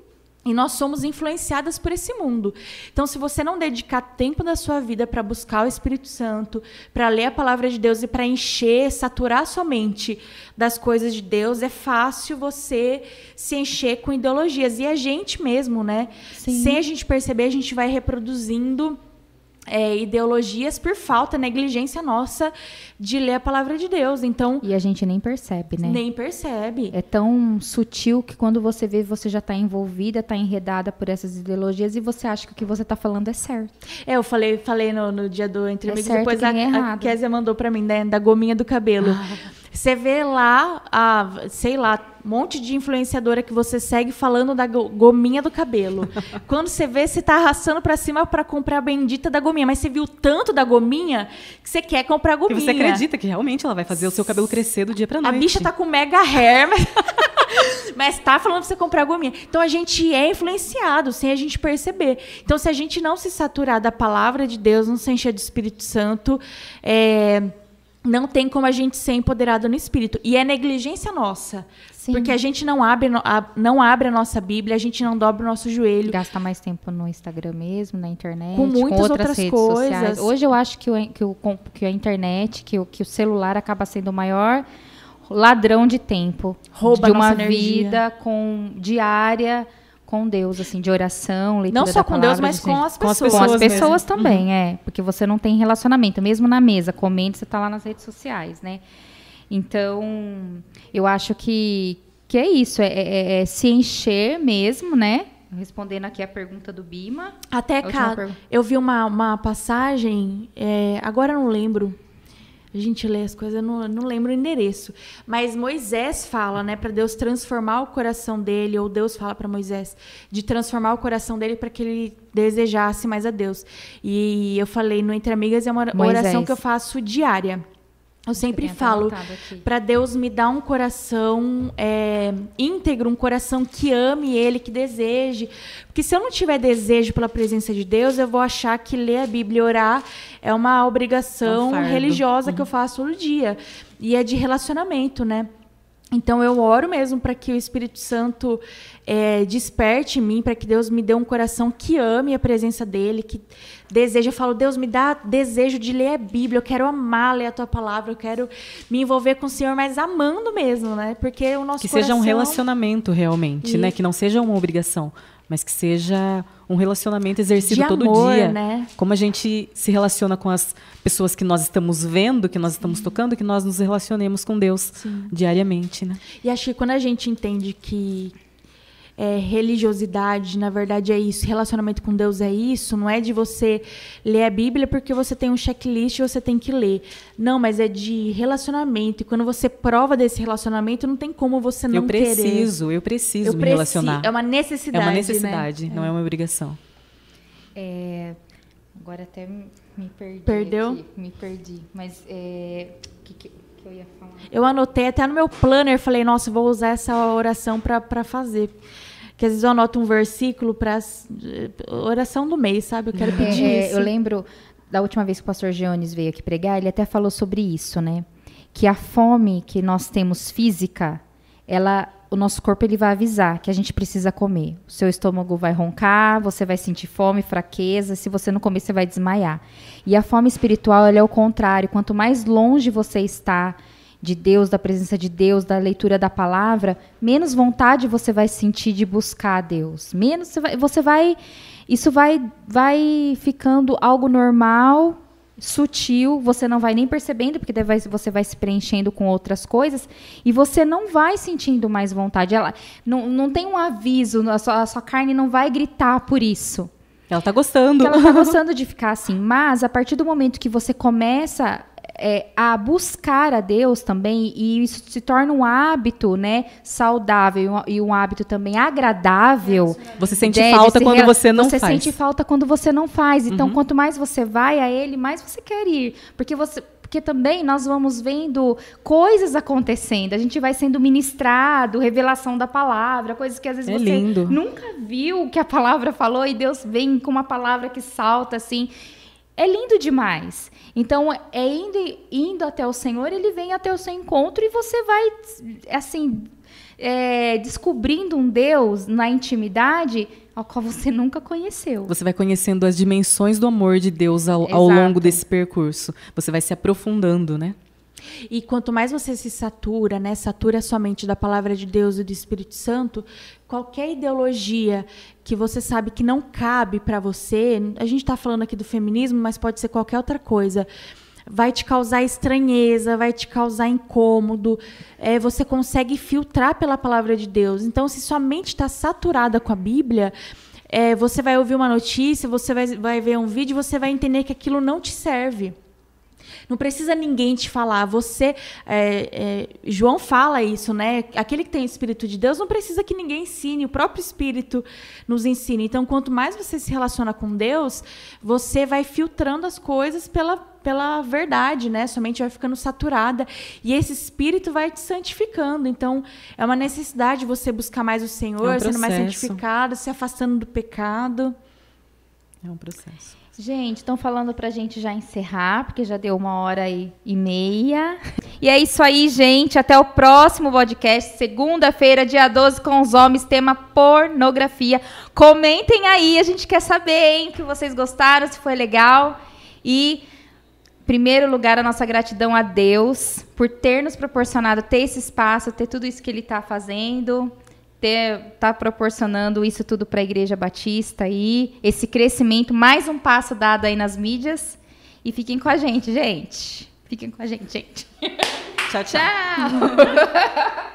e nós somos influenciadas por esse mundo. Então, se você não dedicar tempo da sua vida para buscar o Espírito Santo, para ler a palavra de Deus e para encher, saturar sua mente das coisas de Deus, é fácil você se encher com ideologias. E a gente mesmo, né? Sim. Sem a gente perceber, a gente vai reproduzindo é, ideologias por falta, negligência nossa de ler a palavra de Deus. Então e a gente nem percebe, né? Nem percebe. É tão sutil que quando você vê você já está envolvida, está enredada por essas ideologias e você acha que o que você está falando é certo. É, eu falei, falei no, no dia do entre é depois a, é a Kézia mandou para mim né, da gominha do cabelo. Ah. Você vê lá, a, sei lá, um monte de influenciadora que você segue falando da gominha do cabelo. Quando você vê, você está arrastando para cima para comprar a bendita da gominha. Mas você viu tanto da gominha que você quer comprar a gominha. E você acredita que realmente ela vai fazer o seu cabelo crescer do dia para noite. A bicha tá com mega hair, mas, mas tá falando para você comprar a gominha. Então a gente é influenciado sem a gente perceber. Então se a gente não se saturar da palavra de Deus, não se encher do Espírito Santo, é não tem como a gente ser empoderado no espírito. E é negligência nossa. Sim. Porque a gente não abre, não abre a nossa Bíblia, a gente não dobra o nosso joelho. Gasta mais tempo no Instagram mesmo, na internet, com muitas com outras, outras coisas. Sociais. Hoje eu acho que, o, que, o, que a internet, que o, que o celular acaba sendo o maior ladrão de tempo. Rouba de uma vida com diária com Deus, assim, de oração, leitura Não só com palavra, Deus, mas assim, com as pessoas. Com as pessoas mesmo. também, uhum. é. Porque você não tem relacionamento. Mesmo na mesa, comendo, você está lá nas redes sociais, né? Então, eu acho que, que é isso. É, é, é se encher mesmo, né? Respondendo aqui a pergunta do Bima. Até, cara, eu vi uma, uma passagem, é, agora eu não lembro a gente lê as coisas, eu não, não lembro o endereço. Mas Moisés fala, né, para Deus transformar o coração dele, ou Deus fala para Moisés de transformar o coração dele para que ele desejasse mais a Deus. E eu falei no Entre Amigas é uma Moisés. oração que eu faço diária. Eu sempre falo para Deus me dar um coração é, íntegro, um coração que ame Ele, que deseje. Porque se eu não tiver desejo pela presença de Deus, eu vou achar que ler a Bíblia e orar é uma obrigação um religiosa uhum. que eu faço todo dia. E é de relacionamento, né? Então eu oro mesmo para que o Espírito Santo é, desperte em mim, para que Deus me dê um coração que ame a presença dele, que deseja. Eu falo, Deus, me dá desejo de ler a Bíblia, eu quero amar ler a tua palavra, eu quero me envolver com o Senhor, mas amando mesmo, né? Porque o nosso Que coração... seja um relacionamento realmente, né? Que não seja uma obrigação, mas que seja um relacionamento exercido de todo amor, dia. Né? Como a gente se relaciona com as pessoas que nós estamos vendo, que nós estamos tocando, que nós nos relacionemos com Deus Sim. diariamente, né? E acho que quando a gente entende que é, religiosidade, na verdade, é isso. Relacionamento com Deus é isso. Não é de você ler a Bíblia porque você tem um checklist e você tem que ler. Não, mas é de relacionamento. E quando você prova desse relacionamento, não tem como você não eu preciso, querer. Eu preciso, eu me relacionar. É uma necessidade. É uma necessidade, né? não é. é uma obrigação. É, agora até me perdi. Perdeu? Aqui, me perdi. Mas é, que, que, eu ia falar? Eu anotei até no meu planner, falei, nossa, vou usar essa oração para fazer que às vezes eu anoto um versículo para oração do mês, sabe? Eu quero é, pedir é, isso. Eu lembro da última vez que o pastor Geones veio aqui pregar, ele até falou sobre isso, né? Que a fome que nós temos física, ela o nosso corpo ele vai avisar que a gente precisa comer. O seu estômago vai roncar, você vai sentir fome, fraqueza, se você não comer você vai desmaiar. E a fome espiritual ela é o contrário, quanto mais longe você está de Deus, da presença de Deus, da leitura da palavra, menos vontade você vai sentir de buscar a Deus. Menos você vai, você vai isso vai vai ficando algo normal, sutil, você não vai nem percebendo, porque você vai se preenchendo com outras coisas, e você não vai sentindo mais vontade. Ela não, não tem um aviso, a sua, a sua carne não vai gritar por isso. Ela tá gostando. Ela tá gostando de ficar assim. Mas a partir do momento que você começa é, a buscar a Deus também, e isso se torna um hábito, né, saudável e um, hábito também agradável. Você sente né, falta quando re... você não você faz. Você sente falta quando você não faz. Então, uhum. quanto mais você vai a Ele, mais você quer ir, porque você porque também nós vamos vendo coisas acontecendo, a gente vai sendo ministrado, revelação da palavra, coisas que às vezes é você lindo. nunca viu que a palavra falou e Deus vem com uma palavra que salta assim. É lindo demais. Então, é indo, indo até o Senhor, ele vem até o seu encontro e você vai, assim, é, descobrindo um Deus na intimidade ao qual você nunca conheceu. Você vai conhecendo as dimensões do amor de Deus ao, ao longo desse percurso. Você vai se aprofundando, né? E quanto mais você se satura, né, satura somente da palavra de Deus e do Espírito Santo, qualquer ideologia que você sabe que não cabe para você, a gente está falando aqui do feminismo, mas pode ser qualquer outra coisa vai te causar estranheza, vai te causar incômodo. É, você consegue filtrar pela palavra de Deus. Então, se sua mente está saturada com a Bíblia, é, você vai ouvir uma notícia, você vai, vai ver um vídeo, você vai entender que aquilo não te serve. Não precisa ninguém te falar. Você, é, é, João fala isso, né? Aquele que tem o Espírito de Deus não precisa que ninguém ensine. O próprio Espírito nos ensina. Então, quanto mais você se relaciona com Deus, você vai filtrando as coisas pela, pela verdade, né? Sua mente vai ficando saturada e esse Espírito vai te santificando. Então, é uma necessidade você buscar mais o Senhor, é um sendo mais santificado, se afastando do pecado. É um processo. Gente, estão falando pra gente já encerrar, porque já deu uma hora e, e meia. E é isso aí, gente. Até o próximo podcast, segunda-feira, dia 12, com os homens, tema pornografia. Comentem aí, a gente quer saber, hein, que vocês gostaram, se foi legal. E, em primeiro lugar, a nossa gratidão a Deus por ter nos proporcionado ter esse espaço, ter tudo isso que Ele está fazendo ter tá proporcionando isso tudo para a Igreja Batista aí, esse crescimento, mais um passo dado aí nas mídias. E fiquem com a gente, gente. Fiquem com a gente, gente. Tchau, tchau. tchau.